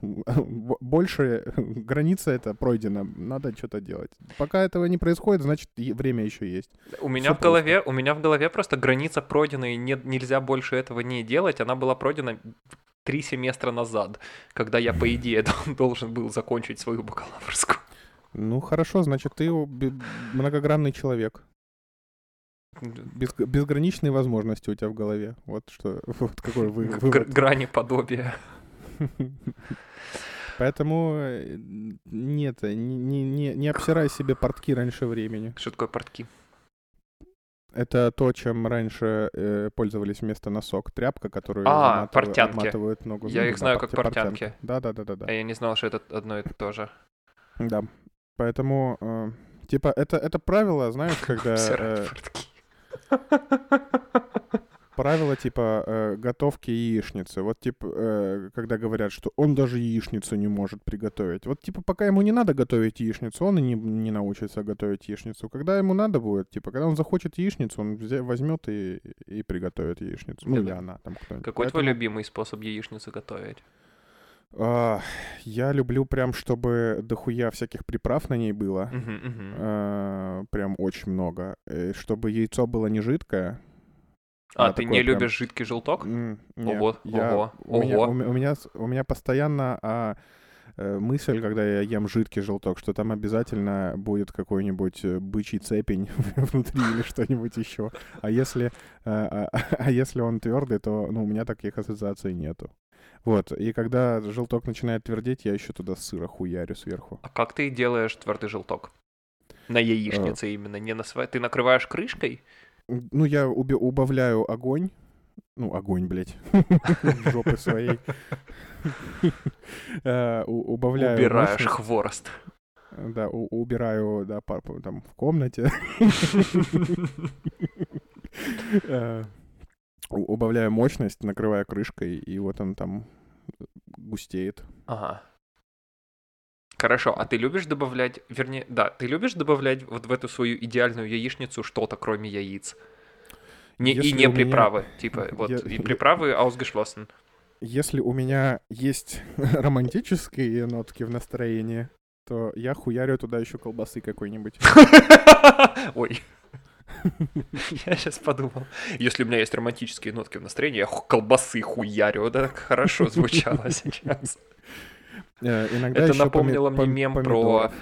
больше [LAUGHS] граница это пройдена, надо что-то делать. Пока этого не происходит, значит, время еще есть. У меня Всё в голове, у меня в голове просто граница пройдена, и нет, нельзя больше этого не делать. Она была пройдена три семестра назад, когда я, по идее, [LAUGHS] дол- должен был закончить свою бакалаврскую. Ну, хорошо, значит, ты многогранный человек. Без, безграничные возможности у тебя в голове. Вот что, [LAUGHS] вот какой вы, вывод. гр- Грани подобия. [LAUGHS] Поэтому э, нет, не, не, не, не обсирай себе портки раньше времени. Что такое портки? Это то, чем раньше э, пользовались вместо носок. Тряпка, которую А, заматывают- портянки. обматывают ногу. Я их да, знаю пор- как портянки. Да, да, да, да, да. А я не знал, что это одно и то же. Да. Поэтому, э, типа, это, это правило, знаешь, [LAUGHS] когда... Э. правило, типа, э, готовки яичницы. Вот, типа, э, когда говорят, что он даже яичницу не может приготовить. Вот, типа, пока ему не надо готовить яичницу, он и не, не научится готовить яичницу. Когда ему надо будет, типа, когда он захочет яичницу, он взя- возьмет и, и приготовит яичницу. Ну, или она там кто-нибудь. Какой твой Поэтому, любимый способ яичницу готовить? а, я люблю прям, чтобы дохуя всяких приправ на ней было. Мгм, мгм. А, прям очень много. Э, чтобы яйцо было не жидкое. А, а ты не прям- любишь жидкий желток? М, не, Ого, я- ого, у меня, ого. у, ме- у меня, у меня постоянно а, э, мысль, когда я ем жидкий желток, что там обязательно будет какой-нибудь э, бычий цепень [LAUGHS] внутри или что-нибудь еще. А если, а, а- [LAUGHS] а если он твердый, то ну, у меня таких ассоциаций нету. Вот, и когда желток начинает твердеть, я еще туда сыра хуярю сверху. А как ты делаешь твердый желток? На яичнице именно, не на своей. Ты накрываешь крышкой? Ну, я уби- убавляю огонь. Ну, огонь, блядь. [LAUGHS] Жопы своей. [LAUGHS] Э, Убавляю Убираешь хворост. Да, убираю, да, там, в комнате. [LAUGHS] Э, Убавляю мощность, накрываю крышкой, и вот он там густеет. Ага. Хорошо, а ты любишь добавлять, вернее, да, ты любишь добавлять вот в эту свою идеальную яичницу что-то, кроме яиц? Не, и не у меня- приправы, типа, [LAUGHS] вот, Я- и приправы ausgeschlossen. Если у меня есть [LAUGHS] романтические нотки в настроении, то я хуярю туда еще колбасы какой-нибудь. [LAUGHS] Ой. Я сейчас подумал. Если у меня есть романтические нотки в настроении, я колбасы хуярю. Это хорошо звучало сейчас. Э, Иногда Это напомнило мне мем про помидоров.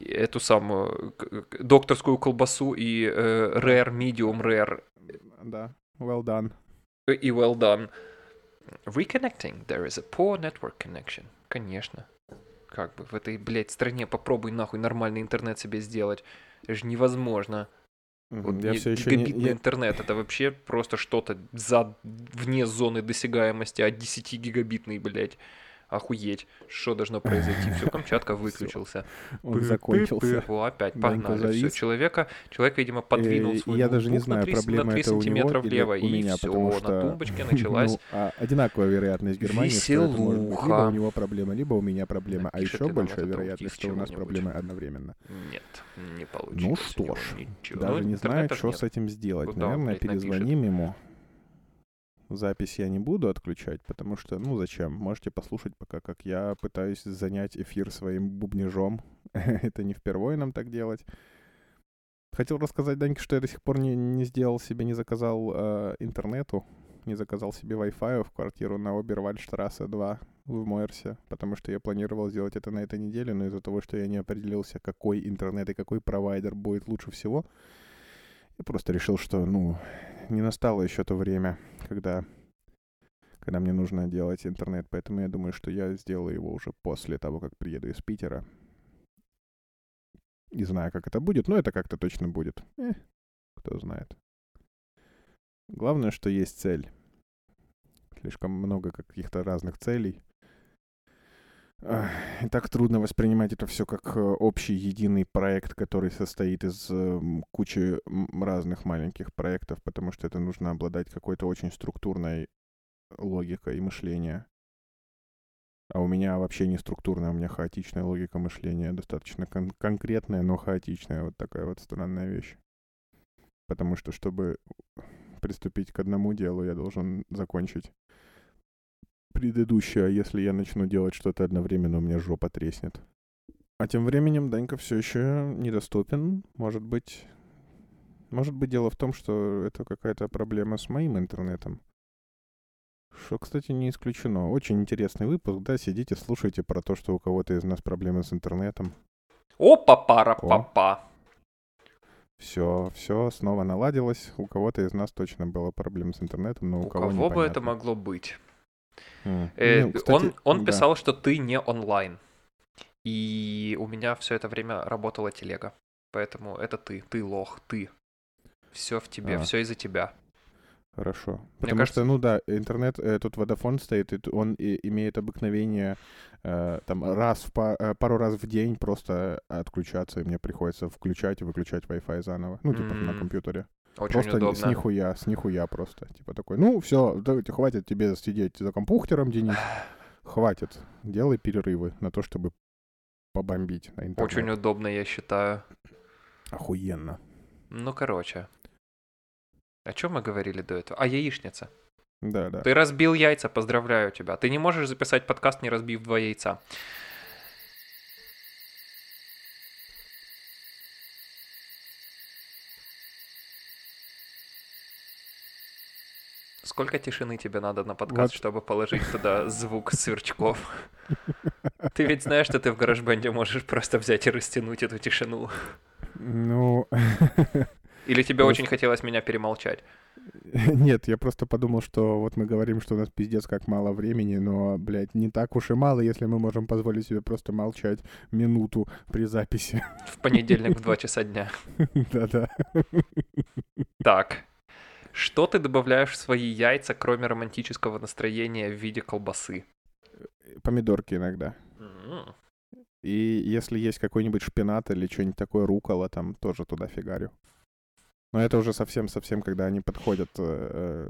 эту самую докторскую колбасу и э, rare, medium rare Да, well done. э, и well done. Reconnecting. There is a poor network connection. Конечно. как бы в этой, блядь, стране попробуй нахуй нормальный интернет себе сделать. Это же невозможно. Вот Я не- все еще не... гигабитный я- интернет это вообще просто что-то за вне зоны досягаемости, а 10 гигабитный, блядь. Охуеть. Что должно произойти? Все, Камчатка [LAUGHS] выключился. Он закончился. О, опять погнали. Все, человека, человек, видимо, подвинул Э, свой я даже не на знаю, 3, проблема на 3 это у него сантиметра или влево, у и меня, все, потому на что тумбочке [LAUGHS] началась ну, а, одинаковая вероятность Германии, что либо у него проблема, либо у меня проблема, а еще большая вероятность, что у нас проблемы одновременно. Нет, не получилось. Ну у что него ж. Даже Ну, не знаю, интернета ж что с этим сделать. Наверное, перезвоним ему. Запись я не буду отключать, потому что, ну зачем? Можете послушать пока, как я пытаюсь занять эфир своим бубнижом. [LAUGHS] Это не впервые нам так делать. Хотел рассказать, Даньке, что я до сих пор не, не сделал себе, не заказал э, интернету, не заказал себе Wi-Fi в квартиру на Обервальштрассе 2 в Мойерсе, потому что я планировал сделать это на этой неделе, но из-за того, что я не определился, какой интернет и какой провайдер будет лучше всего, я просто решил, что, ну, не настало еще то время, когда, когда мне нужно делать интернет, поэтому я думаю, что я сделаю его уже после того, как приеду из Питера. Не знаю, как это будет, но это как-то точно будет. Э, кто знает. Главное, что есть цель. Слишком много каких-то разных целей. И так трудно воспринимать это все как э, общий единый проект, который состоит из эм, кучи разных маленьких проектов, потому что это нужно обладать какой-то очень структурной логикой мышления. А у меня вообще не структурная, у меня хаотичная логика мышления, достаточно кон- конкретная, но хаотичная. Вот такая вот странная вещь. Потому что, чтобы приступить к одному делу, я должен закончить предыдущее, а если я начну делать что-то одновременно, у меня жопа треснет. А тем временем Данька все еще недоступен. Может быть... Может быть, дело в том, что это какая-то проблема с моим интернетом. Что, кстати, не исключено. Очень интересный выпуск, да, сидите, слушайте про то, что у кого-то из нас проблемы с интернетом. Опа, пара, папа. Все, все снова наладилось. У кого-то из нас точно была проблема с интернетом, но у, У кого бы непонятно. это могло быть? Э, Ну, кстати, он, он да. писал, что ты не онлайн. И у меня все это время работала телега. Поэтому это ты, ты лох, ты. Все в тебе, А. все из-за тебя. Хорошо. Потому кажется- что, ну да, интернет, э, тут водофон стоит, и он и- имеет обыкновение э, там раз в па- э, пару раз в день просто отключаться, и мне приходится включать и выключать Wi-Fi заново. Ну, типа на М, компьютере. Очень просто ни- с удобно. нихуя, с нихуя просто. Типа такой, ну все, хватит тебе сидеть за компьютером, Денис. [SIGHS] Хватит. Делай перерывы на то, чтобы побомбить на интернет. Очень удобно, я считаю. Охуенно. Ну, короче. О чем мы говорили до этого? А яичница. Да, да. Ты разбил яйца, поздравляю тебя. Ты не можешь записать подкаст, не разбив два яйца. Сколько тишины тебе надо на подкаст, Вот. чтобы положить туда [LAUGHS] звук сверчков? Ты ведь знаешь, что ты в гараж-бенде можешь просто взять и растянуть эту тишину. Ну, [LAUGHS] Или тебе очень хотелось меня перемолчать? [LAUGHS] Нет, я просто подумал, что вот мы говорим, что у нас пиздец как мало времени, но, блядь, не так уж и мало, если мы можем позволить себе просто молчать минуту при записи. В понедельник в 2 часа дня. Да-да. Так. Что ты добавляешь в свои яйца, кроме романтического настроения в виде колбасы? Помидорки иногда. М, И если есть какой-нибудь шпинат или что-нибудь такое, рукола, там тоже туда фигарю. Но это уже совсем-совсем, когда они подходят э,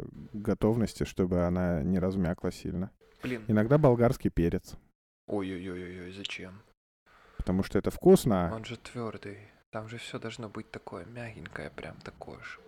э, к готовности, чтобы она не размякла сильно. Блин. Иногда болгарский перец, Ой-ой-ой, зачем? потому что это вкусно. Он же твердый. Там же все должно быть такое мягенькое, прям такое же.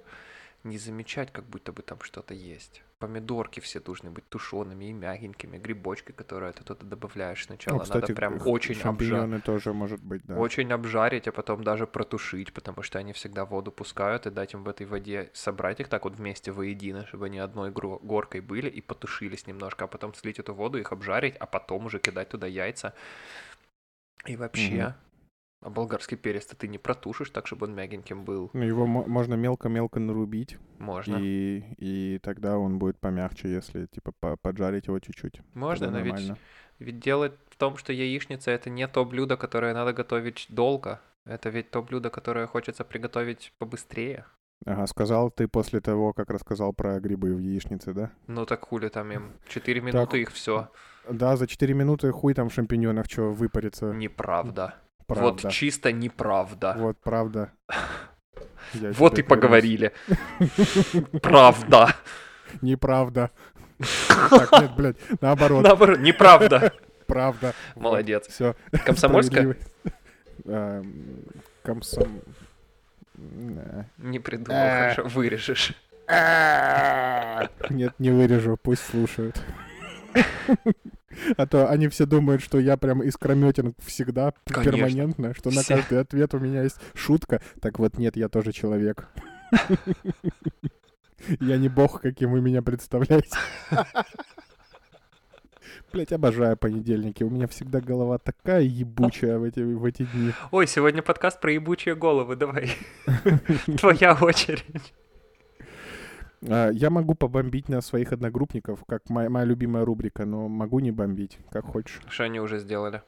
Не замечать, как будто бы там что-то есть. Помидорки все должны быть тушеными и мягенькими. Грибочки, которые ты туда добавляешь сначала, Ну, кстати, надо прям очень обжарить. тоже может быть, да. Очень обжарить, а потом даже протушить, потому что они всегда воду пускают, и дать им в этой воде собрать их так вот вместе воедино, чтобы они одной горкой были и потушились немножко, а потом слить эту воду, их обжарить, а потом уже кидать туда яйца. И вообще. А болгарский перец ты не протушишь так, чтобы он мягеньким был. Ну, его мо- можно мелко-мелко нарубить, Можно. и, и тогда он будет помягче, если, типа, по- поджарить его чуть-чуть. Можно, но ведь, ведь делать в том, что яичница это не то блюдо, которое надо готовить долго. Это ведь то блюдо, которое хочется приготовить побыстрее. Ага, сказал ты после того, как рассказал про грибы в яичнице, да? Ну так хули там им? Четыре минуты их все. Да, за 4 минуты хуй там в шампиньонах что выпарится. Неправда. Правда. Вот чисто неправда. Вот, правда. Я [LAUGHS] Вот и поговорили. клянусь. [LAUGHS] Правда. Неправда. [LAUGHS] Так, нет, блядь, наоборот, Наоборот, неправда. правда. Молодец. Все. Комсомольская? Эм, Комсом... Не. Не придумал, Э. хорошо. Вырежешь. Нет, не вырежу, пусть слушают. [LAUGHS] А то они все думают, что я прям искрометен всегда, Конечно. перманентно, что на Все. каждый ответ у меня есть шутка. Так вот, нет, я тоже человек. [LAUGHS] Я не бог, каким вы меня представляете. [LAUGHS] Блять, обожаю понедельники. У меня всегда голова такая ебучая в эти, в эти дни. Ой, сегодня подкаст про ебучие головы, давай. Твоя очередь. А, Я могу побомбить на своих одногруппников, как моя, моя любимая рубрика, но могу не бомбить, как хочешь. Что они уже сделали?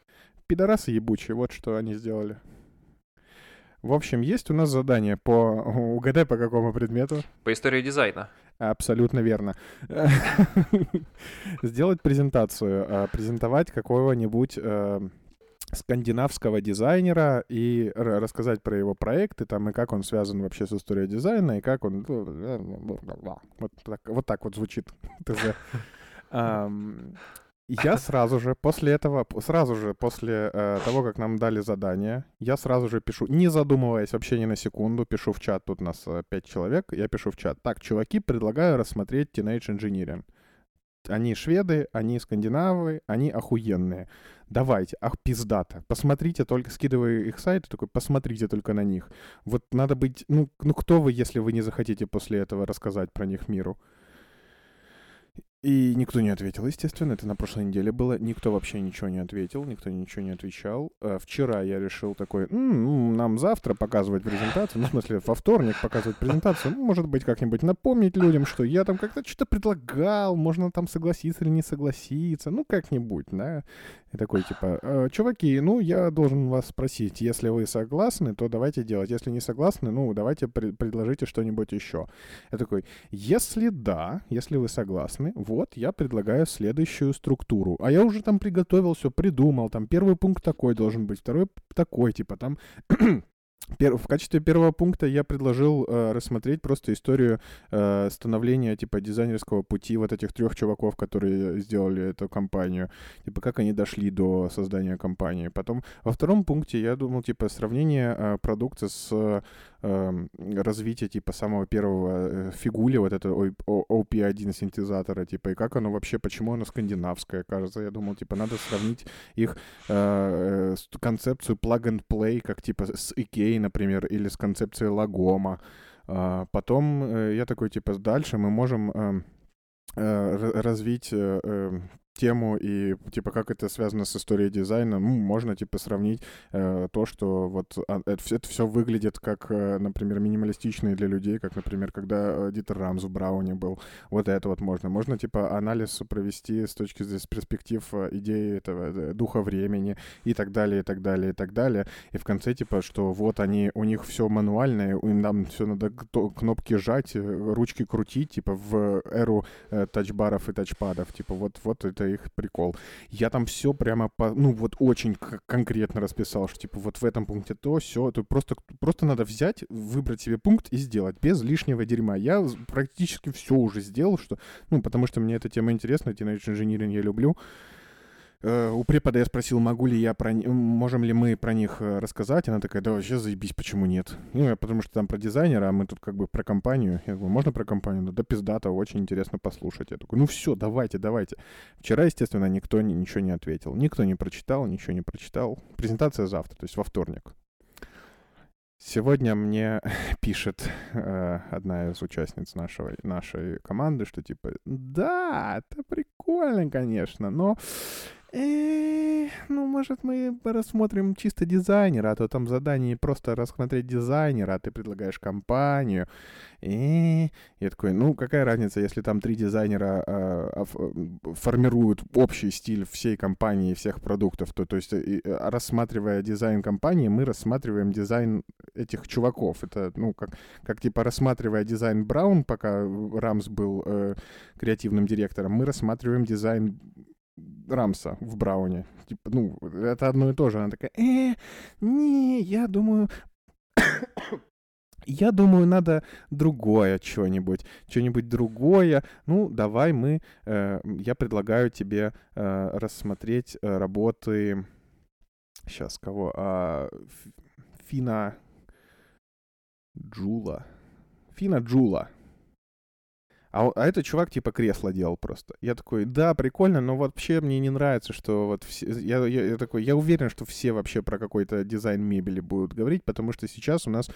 Пидорасы ебучие, вот что они сделали. В общем, есть у нас задание по... [LAUGHS] Угадай, по какому предмету? По истории дизайна. Абсолютно верно. [LAUGHS] Сделать презентацию, а, презентовать какого-нибудь э, скандинавского дизайнера и рассказать про его проекты, там, и как он связан вообще с историей дизайна, и как он... Вот так вот, так вот звучит. [LAUGHS] Я сразу же после этого, сразу же после э, того, как нам дали задание, я сразу же пишу, не задумываясь вообще ни на секунду, пишу в чат, тут нас э, человек, я пишу в чат. Так, чуваки, предлагаю рассмотреть Teenage Engineering. Они шведы, они скандинавы, они охуенные. Давайте, ах, пиздата. Посмотрите только, скидываю их сайт, такой, посмотрите только на них. Вот надо быть, ну, ну кто вы, если вы не захотите после этого рассказать про них миру? И никто не ответил, естественно, это на прошлой неделе было. Никто вообще ничего не ответил, никто ничего не отвечал. Э, Вчера я решил такой, «М, м, нам завтра показывать презентацию, ну, в смысле, во вторник показывать презентацию. Ну, может быть, как-нибудь напомнить людям, что я там как-то что-то предлагал, можно там согласиться или не согласиться, ну, как-нибудь, да. И такой, типа, «Э, чуваки, ну, я должен вас спросить, если вы согласны, то давайте делать. Если не согласны, ну, давайте пре- предложите что-нибудь еще. Я такой, если да, если вы согласны, вот я предлагаю следующую структуру. А я уже там приготовил все, придумал. Там первый пункт такой должен быть, второй такой, типа там. [CLEARS THROAT] В качестве первого пункта я предложил э, рассмотреть просто историю э, становления типа дизайнерского пути вот этих трех чуваков, которые сделали эту компанию, типа как они дошли до создания компании. Потом во втором пункте я думал типа сравнение э, продукта с э, эм, развитие типа самого первого э, фигули, вот это ой, о- OP1 синтезатора, типа, и как оно вообще, почему оно скандинавское, кажется. Я думал, типа, надо сравнить их э, э, с концепцию plug-and-play, как типа с IKEA, например, или с концепцией Lagoma. А, потом э, я такой, типа, дальше мы можем эм, э, ра- развить э, э, тему и типа как это связано с историей дизайна, ну, можно типа сравнить э, то, что вот а, это, все выглядит как, э, например, минималистичные для людей, как, например, когда э, Дитер Рамс в Брауне был. Вот это вот можно. Можно типа анализ провести с точки зрения перспектив э, идеи этого духа времени и так далее, и так далее, и так далее. И в конце типа, что вот они, у них все мануальное, им нам все надо кнопки жать, ручки крутить, типа в эру э, тачбаров и тачпадов. Типа вот, вот это их прикол. Я там все прямо, по, ну вот очень конкретно расписал, что типа вот в этом пункте то, все. Это просто, просто надо взять, выбрать себе пункт и сделать без лишнего дерьма. Я практически все уже сделал, что, ну потому что мне эта тема интересна, Teenage Engineering я люблю. Э, У препода я спросил, могу ли я про можем ли мы про них э, рассказать. Она такая, да вообще заебись, почему нет? Ну, я потому что там про дизайнера, а мы тут как бы про компанию. Я говорю, можно про компанию? Да, да пиздата, очень интересно послушать. Я такой, ну все, давайте, давайте. Вчера, естественно, никто ни- ничего не ответил. Никто не прочитал, ничего не прочитал. Презентация завтра, то есть во вторник. Сегодня мне [LAUGHS] пишет э, одна из участниц нашего, нашей команды, что типа, да, это прикольно, конечно, но «Э, ну, может, мы рассмотрим чисто дизайнера, а то там задание просто рассмотреть дизайнера, а ты предлагаешь компанию. И я такой, ну, какая разница, если там три дизайнера э, формируют общий стиль всей компании, всех продуктов, то, то есть, и, э, рассматривая дизайн компании, мы рассматриваем дизайн этих чуваков. Это, ну, как, как типа, рассматривая дизайн Браун, пока Рамс был креативным директором, мы рассматриваем дизайн Рамса в Брауне. Типа, ну, это одно и то же. Она такая, э, не, я думаю... [COUGHS] Я думаю, надо другое что-нибудь, что-нибудь другое. Ну, давай мы, э, я предлагаю тебе э, рассмотреть э, работы, сейчас кого, э, Фина Джула, Фина Джула, а, а этот чувак типа кресло делал просто. Я такой, да, прикольно, но вообще мне не нравится, что вот все... Я, я, я такой, я уверен, что все вообще про какой-то дизайн мебели будут говорить, потому что сейчас у нас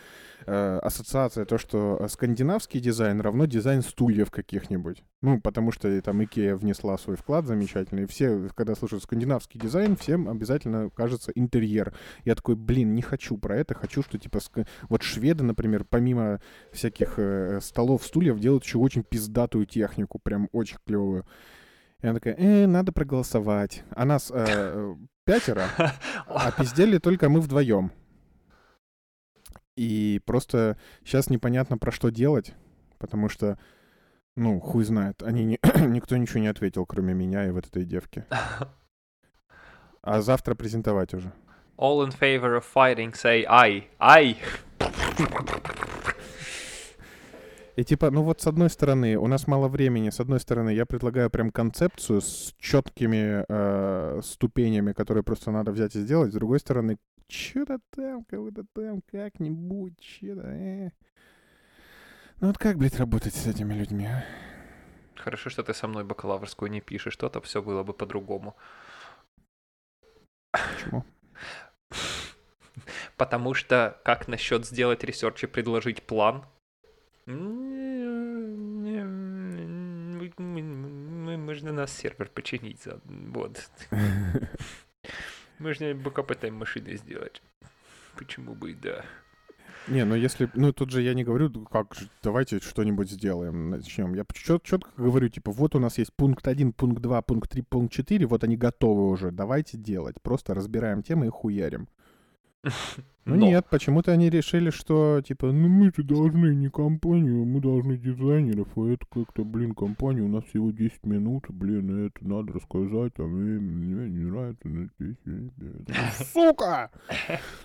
э, ассоциация то, что скандинавский дизайн равно дизайн стульев каких-нибудь. Ну, потому что там Икея внесла свой вклад замечательный. Все, когда слышат скандинавский дизайн, всем обязательно кажется интерьер. Я такой, блин, не хочу про это, хочу, что типа... Вот шведы, например, помимо всяких э, столов, стульев, делают еще очень пиздатую технику, прям очень клевую. И она такая, э, надо проголосовать. А нас э, [LAUGHS] пятеро, а пиздели только мы вдвоем. И просто сейчас непонятно про что делать, потому что, ну, хуй знает, они не, [CLEARS THROAT] никто ничего не ответил, кроме меня и вот этой девки. [LAUGHS] А завтра презентовать уже. All in favor of fighting say I. I. И типа, ну вот с одной стороны, у нас мало времени, с одной стороны, я предлагаю прям концепцию с четкими э, ступенями, которые просто надо взять и сделать. С другой стороны, что-то там, кого-то там, как-нибудь, что-то, э. Ну вот как, блядь, работать с этими людьми, а? Хорошо, что ты со мной бакалаврскую не пишешь, что-то все было бы по-другому. Почему? [LAUGHS] Потому что как насчет сделать research и предложить план, можно наш сервер починить. Вот. [LAUGHS] Можно бэкап этой машины сделать. Почему бы и да. Не, ну если... Ну тут же я не говорю, как давайте что-нибудь сделаем, начнем. Я чет, четко говорю, типа, вот у нас есть пункт 1, пункт 2, пункт 3, пункт 4, вот они готовы уже, давайте делать. Просто разбираем темы и хуярим. [LAUGHS] Ну Но. нет, почему-то они решили, что, типа, ну мы же должны не компанию, мы должны дизайнеров, а это как-то, блин, компания, у нас всего 10 минут, блин, это надо рассказать, а мне, мне не нравится. [LAUGHS] Сука!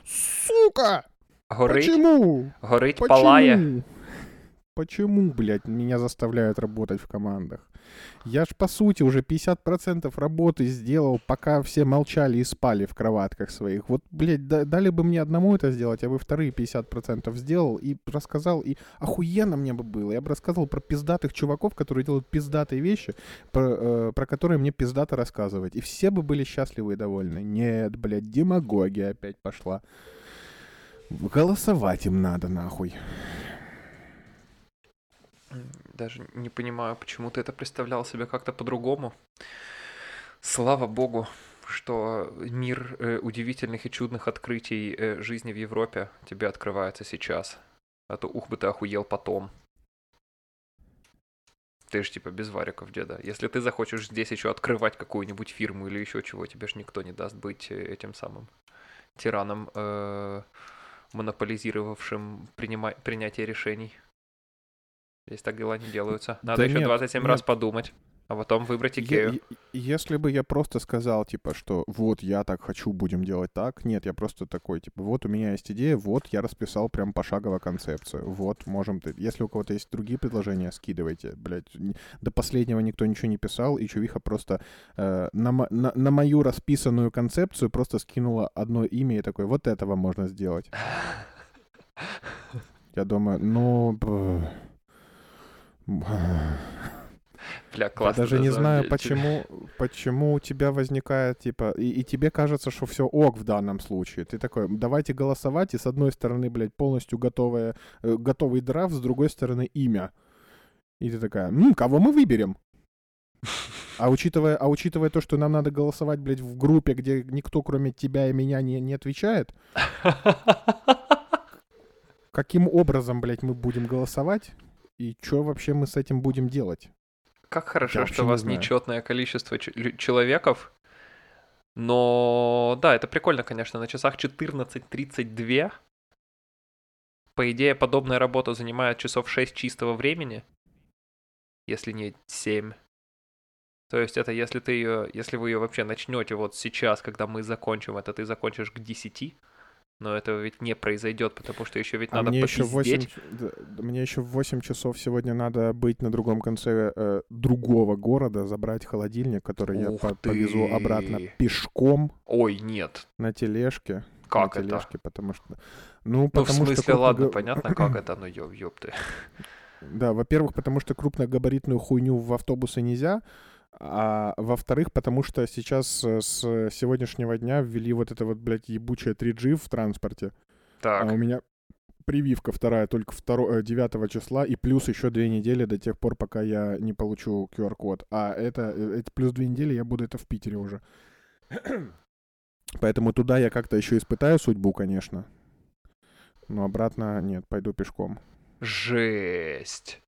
Сука! Горить, Почему? горить Почему? палає. Почему, блядь, меня заставляют работать в командах? Я ж, по сути, уже 50% работы сделал, пока все молчали и спали в кроватках своих. Вот, блядь, дали бы мне одному это сделать, я бы вторые 50% сделал и рассказал, и охуенно мне бы было. Я бы рассказывал про пиздатых чуваков, которые делают пиздатые вещи, про, э, про которые мне пиздато рассказывать. И все бы были счастливы и довольны. Нет, блядь, демагогия опять пошла. Голосовать им надо, нахуй даже не понимаю, почему ты это представлял себе как-то по-другому. Слава богу, что мир э, удивительных и чудных открытий э, жизни в Европе тебе открывается сейчас. А то ух бы ты охуел потом. Ты же типа без вариков, деда. Если ты захочешь здесь еще открывать какую-нибудь фирму или еще чего, тебе же никто не даст быть э, этим самым тираном, э, монополизировавшим принима- принятие решений. Здесь так дела не делаются. Надо да еще нет, 27 нет. раз подумать, а потом выбрать Икею. если бы я просто сказал, типа, что вот я так хочу, будем делать так. Нет, я просто такой, типа, вот у меня есть идея, вот я расписал прям пошагово концепцию. Вот, можем... Если у кого-то есть другие предложения, скидывайте. Блядь, до последнего никто ничего не писал, и Чувиха просто э, на, на, на мою расписанную концепцию просто скинула одно имя и такой, вот этого можно сделать. [LAUGHS] Я думаю, ну... Бля, классно. Я даже не знаю, почему, почему у тебя возникает, типа, и, и тебе кажется, что все ок в данном случае. Ты такой, давайте голосовать, и с одной стороны, блядь, полностью готовое, э, готовый драфт, с другой стороны имя. И ты такая, м, кого мы выберем? [LAUGHS] А учитывая, а учитывая то, что нам надо голосовать, блядь, в группе, где никто, кроме тебя и меня, не, не отвечает, [LAUGHS] каким образом, блядь, мы будем голосовать? И что вообще мы с этим будем делать? Как хорошо, вообще что у не вас знаю. нечетное количество человеков. Но да, это прикольно, конечно, на часах 14.32. По идее, подобная работа занимает часов 6 чистого времени, если не 7. То есть это если ты ее, если вы ее вообще начнете вот сейчас, когда мы закончим это, ты закончишь к 10. Но это ведь не произойдет, потому что еще ведь А надо мне еще, в 8, попиздеть. ч- да, да, мне еще в 8 часов сегодня надо быть на другом конце э, другого города, забрать холодильник, который я Ух по- повезу обратно ты. пешком Ой, нет. на тележке. Как на это? тележке, потому что... Ну, Ну, в потому что... смысле, крупно ладно, понятно, как это, но ёб, ёб ты. Да, во-первых, потому что крупногабаритную хуйню в автобусы нельзя, а во-вторых, потому что сейчас э, с сегодняшнего дня ввели вот это вот, блядь, ебучее 3G в транспорте, Так. а у меня прививка вторая только 2, 9 числа, и плюс еще две недели до тех пор, пока я не получу QR-код. А это, э, эти плюс две недели я буду это в Питере уже. Поэтому туда я как-то еще испытаю судьбу, конечно. Но обратно нет, пойду пешком. Жесть.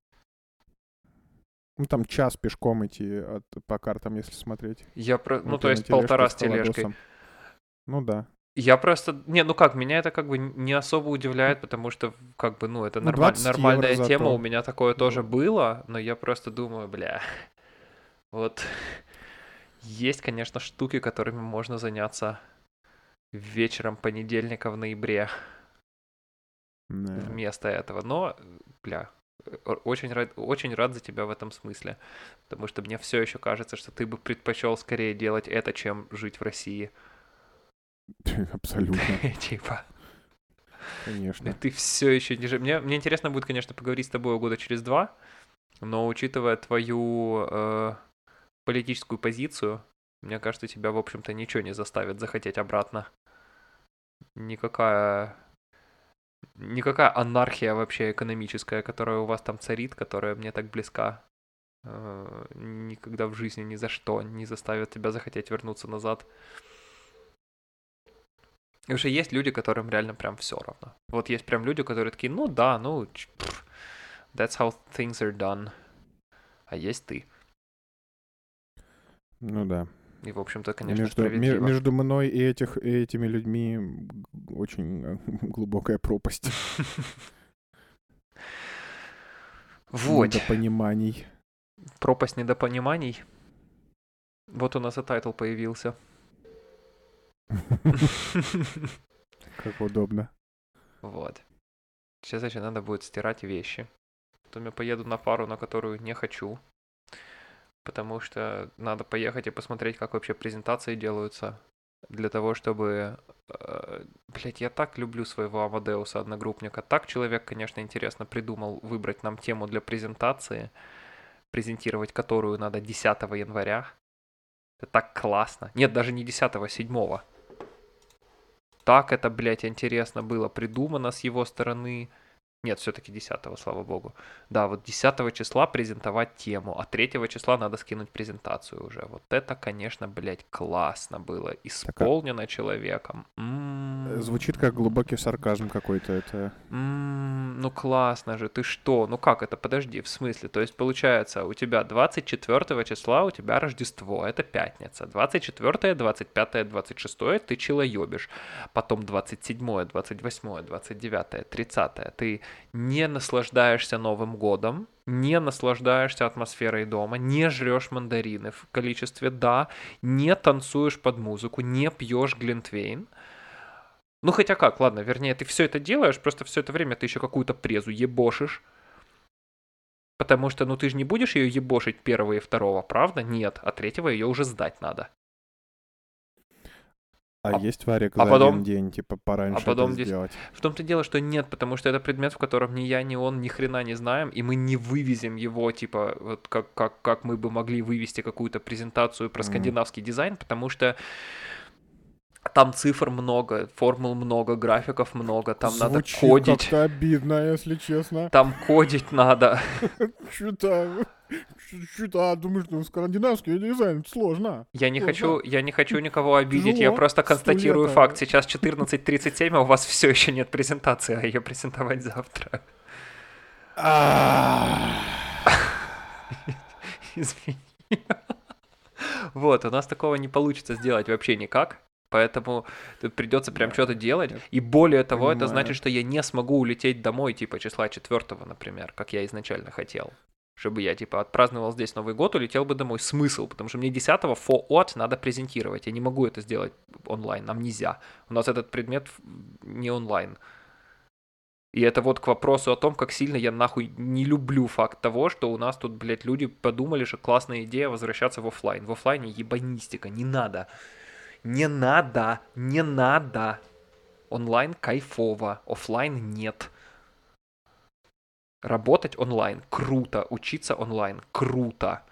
Ну, там час пешком идти от, по картам, если смотреть. Я про... Ну, Вот то есть полтора с тележкой. Ну да. Я просто... Не, ну как, меня это как бы не особо удивляет, потому что, как бы, ну, это Ну, норма- 20 нормальная тема, зато. у меня такое тоже Ну. было, но я просто думаю, бля, [LAUGHS] вот есть, конечно, штуки, которыми можно заняться вечером понедельника в ноябре Да. вместо этого, но, бля, очень рад, очень рад за тебя в этом смысле, потому что мне все еще кажется, что ты бы предпочел скорее делать это, чем жить в России. [LAUGHS] Абсолютно, [LAUGHS] Типа. конечно. Ты все еще не Мне, мне интересно будет, конечно, поговорить с тобой года через два, но учитывая твою э, политическую позицию, мне кажется, тебя, в общем-то, ничего не заставит захотеть обратно. Никакая... Никакая анархия вообще экономическая, которая у вас там царит, которая мне так близка, э, никогда в жизни ни за что не заставит тебя захотеть вернуться назад. Потому что есть люди, которым реально прям все равно. Вот есть прям люди, которые такие, ну да, ну, that's how things are done. А есть ты. Ну да. И, в общем-то, конечно, между, ме- справедливо. между мной и, этих, и этими людьми очень э, [LAUGHS] глубокая пропасть. [LAUGHS] Вот, Недопониманий. пропасть недопониманий. Вот у нас и title появился. [LAUGHS] Как удобно. Вот. Сейчас еще надо будет стирать вещи. Потом я поеду на пару, на которую не хочу. Потому что надо поехать и посмотреть, как вообще презентации делаются. Для того, чтобы... Э, блять, я так люблю своего Амадеуса, одногруппника. Так человек, конечно, интересно придумал выбрать нам тему для презентации, презентировать которую надо 10 января. Это так классно. Нет, даже не 10, а 7 так это, блядь, интересно было придумано с его стороны. Нет, все-таки 10 слава богу. Да, вот 10 числа презентовать тему, а 3 числа надо скинуть презентацию уже. Вот это, конечно, блядь, классно было. Исполнено человеком. М. Звучит как глубокий сарказм какой-то. Это М, ну классно же, ты что? Ну как это? Подожди, в смысле? То есть получается, у тебя 24 числа у тебя Рождество, это пятница. 24, 25, 26 ты челоебишь. Потом 27, 28, 29, 30 ты не наслаждаешься Новым годом, не наслаждаешься атмосферой дома, не жрешь мандарины в количестве да, не танцуешь под музыку, не пьешь глинтвейн. Ну хотя как, ладно, вернее, ты все это делаешь, просто все это время ты еще какую-то презу ебошишь. Потому что, ну ты же не будешь ее ебошить первого и второго, правда? Нет, а третьего ее уже сдать надо. А, А- есть варик а за потом- один день, типа, пораньше а потом здесь- сделать? В том-то дело, что нет, потому что это предмет, в котором ни я, ни он ни хрена не знаем, и мы не вывезем его, типа, вот как, как, как мы бы могли вывести какую-то презентацию про Мгм. скандинавский дизайн, потому что Там цифр много, формул много, графиков много, там надо Звучит кодить. как-то обидно, если честно. Там кодить надо. [LAUGHS] Что-то... Что-то, думаешь, ну, скандинавский дизайн сложно. Я не хочу, я не хочу никого обидеть, я просто Сто констатирую лет, а. факт. Сейчас 14.37, а у вас все еще нет презентации, а ее презентовать завтра. [LAUGHS] Извини. Вот, у нас такого не получится сделать вообще никак. Поэтому тут придется прям Да, что-то делать. И более того, это понимаю. значит, что я не смогу улететь домой, типа, числа 4, например, как я изначально хотел. Чтобы я, типа, отпраздновал здесь Новый год, улетел бы домой. Смысл? Потому что мне 10 фоот надо презентировать. Я не могу это сделать онлайн, нам нельзя. У нас этот предмет не онлайн. И это вот к вопросу о том, как сильно я нахуй не люблю факт того, что у нас тут, блядь, люди подумали, что классная идея возвращаться в оффлайн. В оффлайне ебанистика, не надо. Не надо, не надо. Онлайн кайфово, оффлайн нет. Работать онлайн круто, учиться онлайн круто.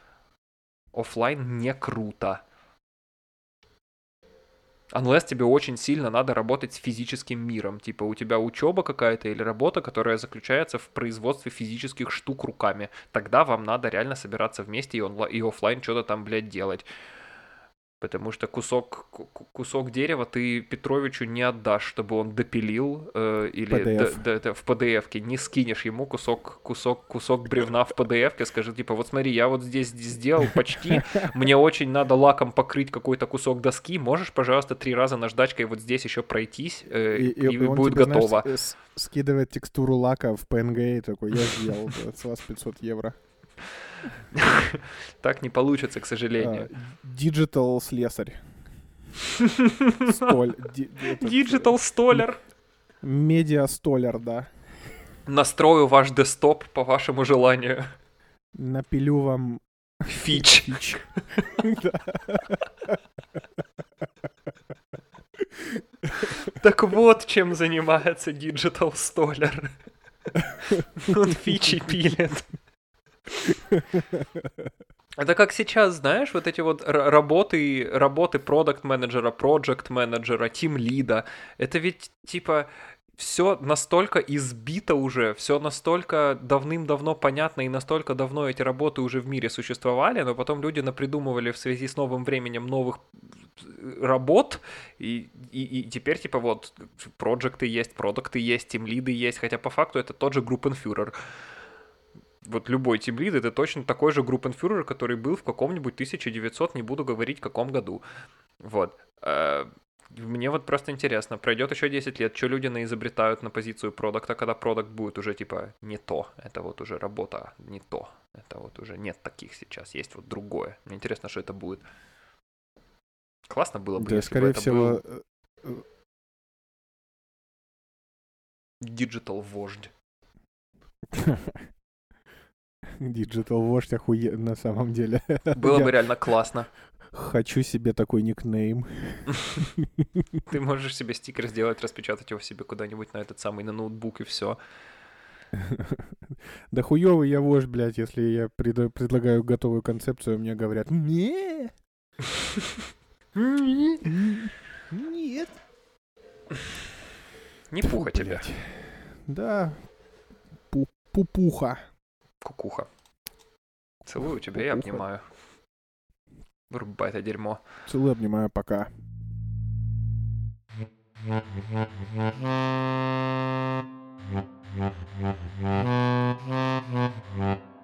Оффлайн не круто. Unless тебе очень сильно надо работать с физическим миром. Типа у тебя учеба какая-то или работа, которая заключается в производстве физических штук руками. Тогда вам надо реально собираться вместе и, онла- и оффлайн что-то там, блядь, делать. Потому что кусок, ку- ку- кусок дерева ты Петровичу не отдашь, чтобы он допилил э, или PDF. д- д- д- в PDF-ке. Не скинешь ему кусок, кусок, кусок бревна в PDF-ке, скажи, типа, вот смотри, я вот здесь сделал почти, мне очень надо лаком покрыть какой-то кусок доски, можешь, пожалуйста, три раза наждачкой вот здесь еще пройтись, э, и, он будет тебе, знаешь, готово. с- скидывает текстуру лака в PNG и такой, я сделал, с вас 500 евро. [LAUGHS] Так не получится, к сожалению. Digital слесарь. Столь. этот, э, Digital столяр. Медиа столяр, да. Настрою ваш десктоп по вашему желанию. Напилю вам Фич. фич. [LAUGHS] Так вот, чем занимается Digital Stoller. Он фичи пилит. [LAUGHS] Это как сейчас, знаешь, вот эти вот работы, работы продукт менеджера проект менеджера тим лида. Это ведь типа все настолько избито уже, все настолько давным-давно понятно и настолько давно эти работы уже в мире существовали, но потом люди напридумывали в связи с новым временем новых э, работ, и, и, и теперь типа вот проекты есть, продукты есть, тимлиды есть, хотя по факту это тот же группенфюрер. Вот любой тимлид это точно такой же группенфюрер, который был в каком-нибудь 1900, не буду говорить, каком году. Вот. Э, Мне вот просто интересно, пройдет еще 10 лет, что люди наизобретают на позицию продукта, когда продукт будет уже типа не то, это вот уже работа не то, это вот уже нет таких сейчас, есть вот другое. Мне интересно, что это будет. Классно было бы, Да, если бы скорее это всего, был э, digital вождь. [LAUGHS] Digital вождь охуе на самом деле. Было бы реально классно. Хочу себе такой никнейм. [LAUGHS] Ты можешь себе стикер сделать, распечатать его себе куда-нибудь на этот самый на ноутбук и все. [LAUGHS] Да хуёвый я вождь, блядь, если я преда- предлагаю готовую концепцию, мне говорят, [LAUGHS] не, нет. Не пуха блядь. Да, пу- пупуха. Кукуха. Целую тебя и обнимаю. Вырубай это дерьмо. Целую, обнимаю, пока. You.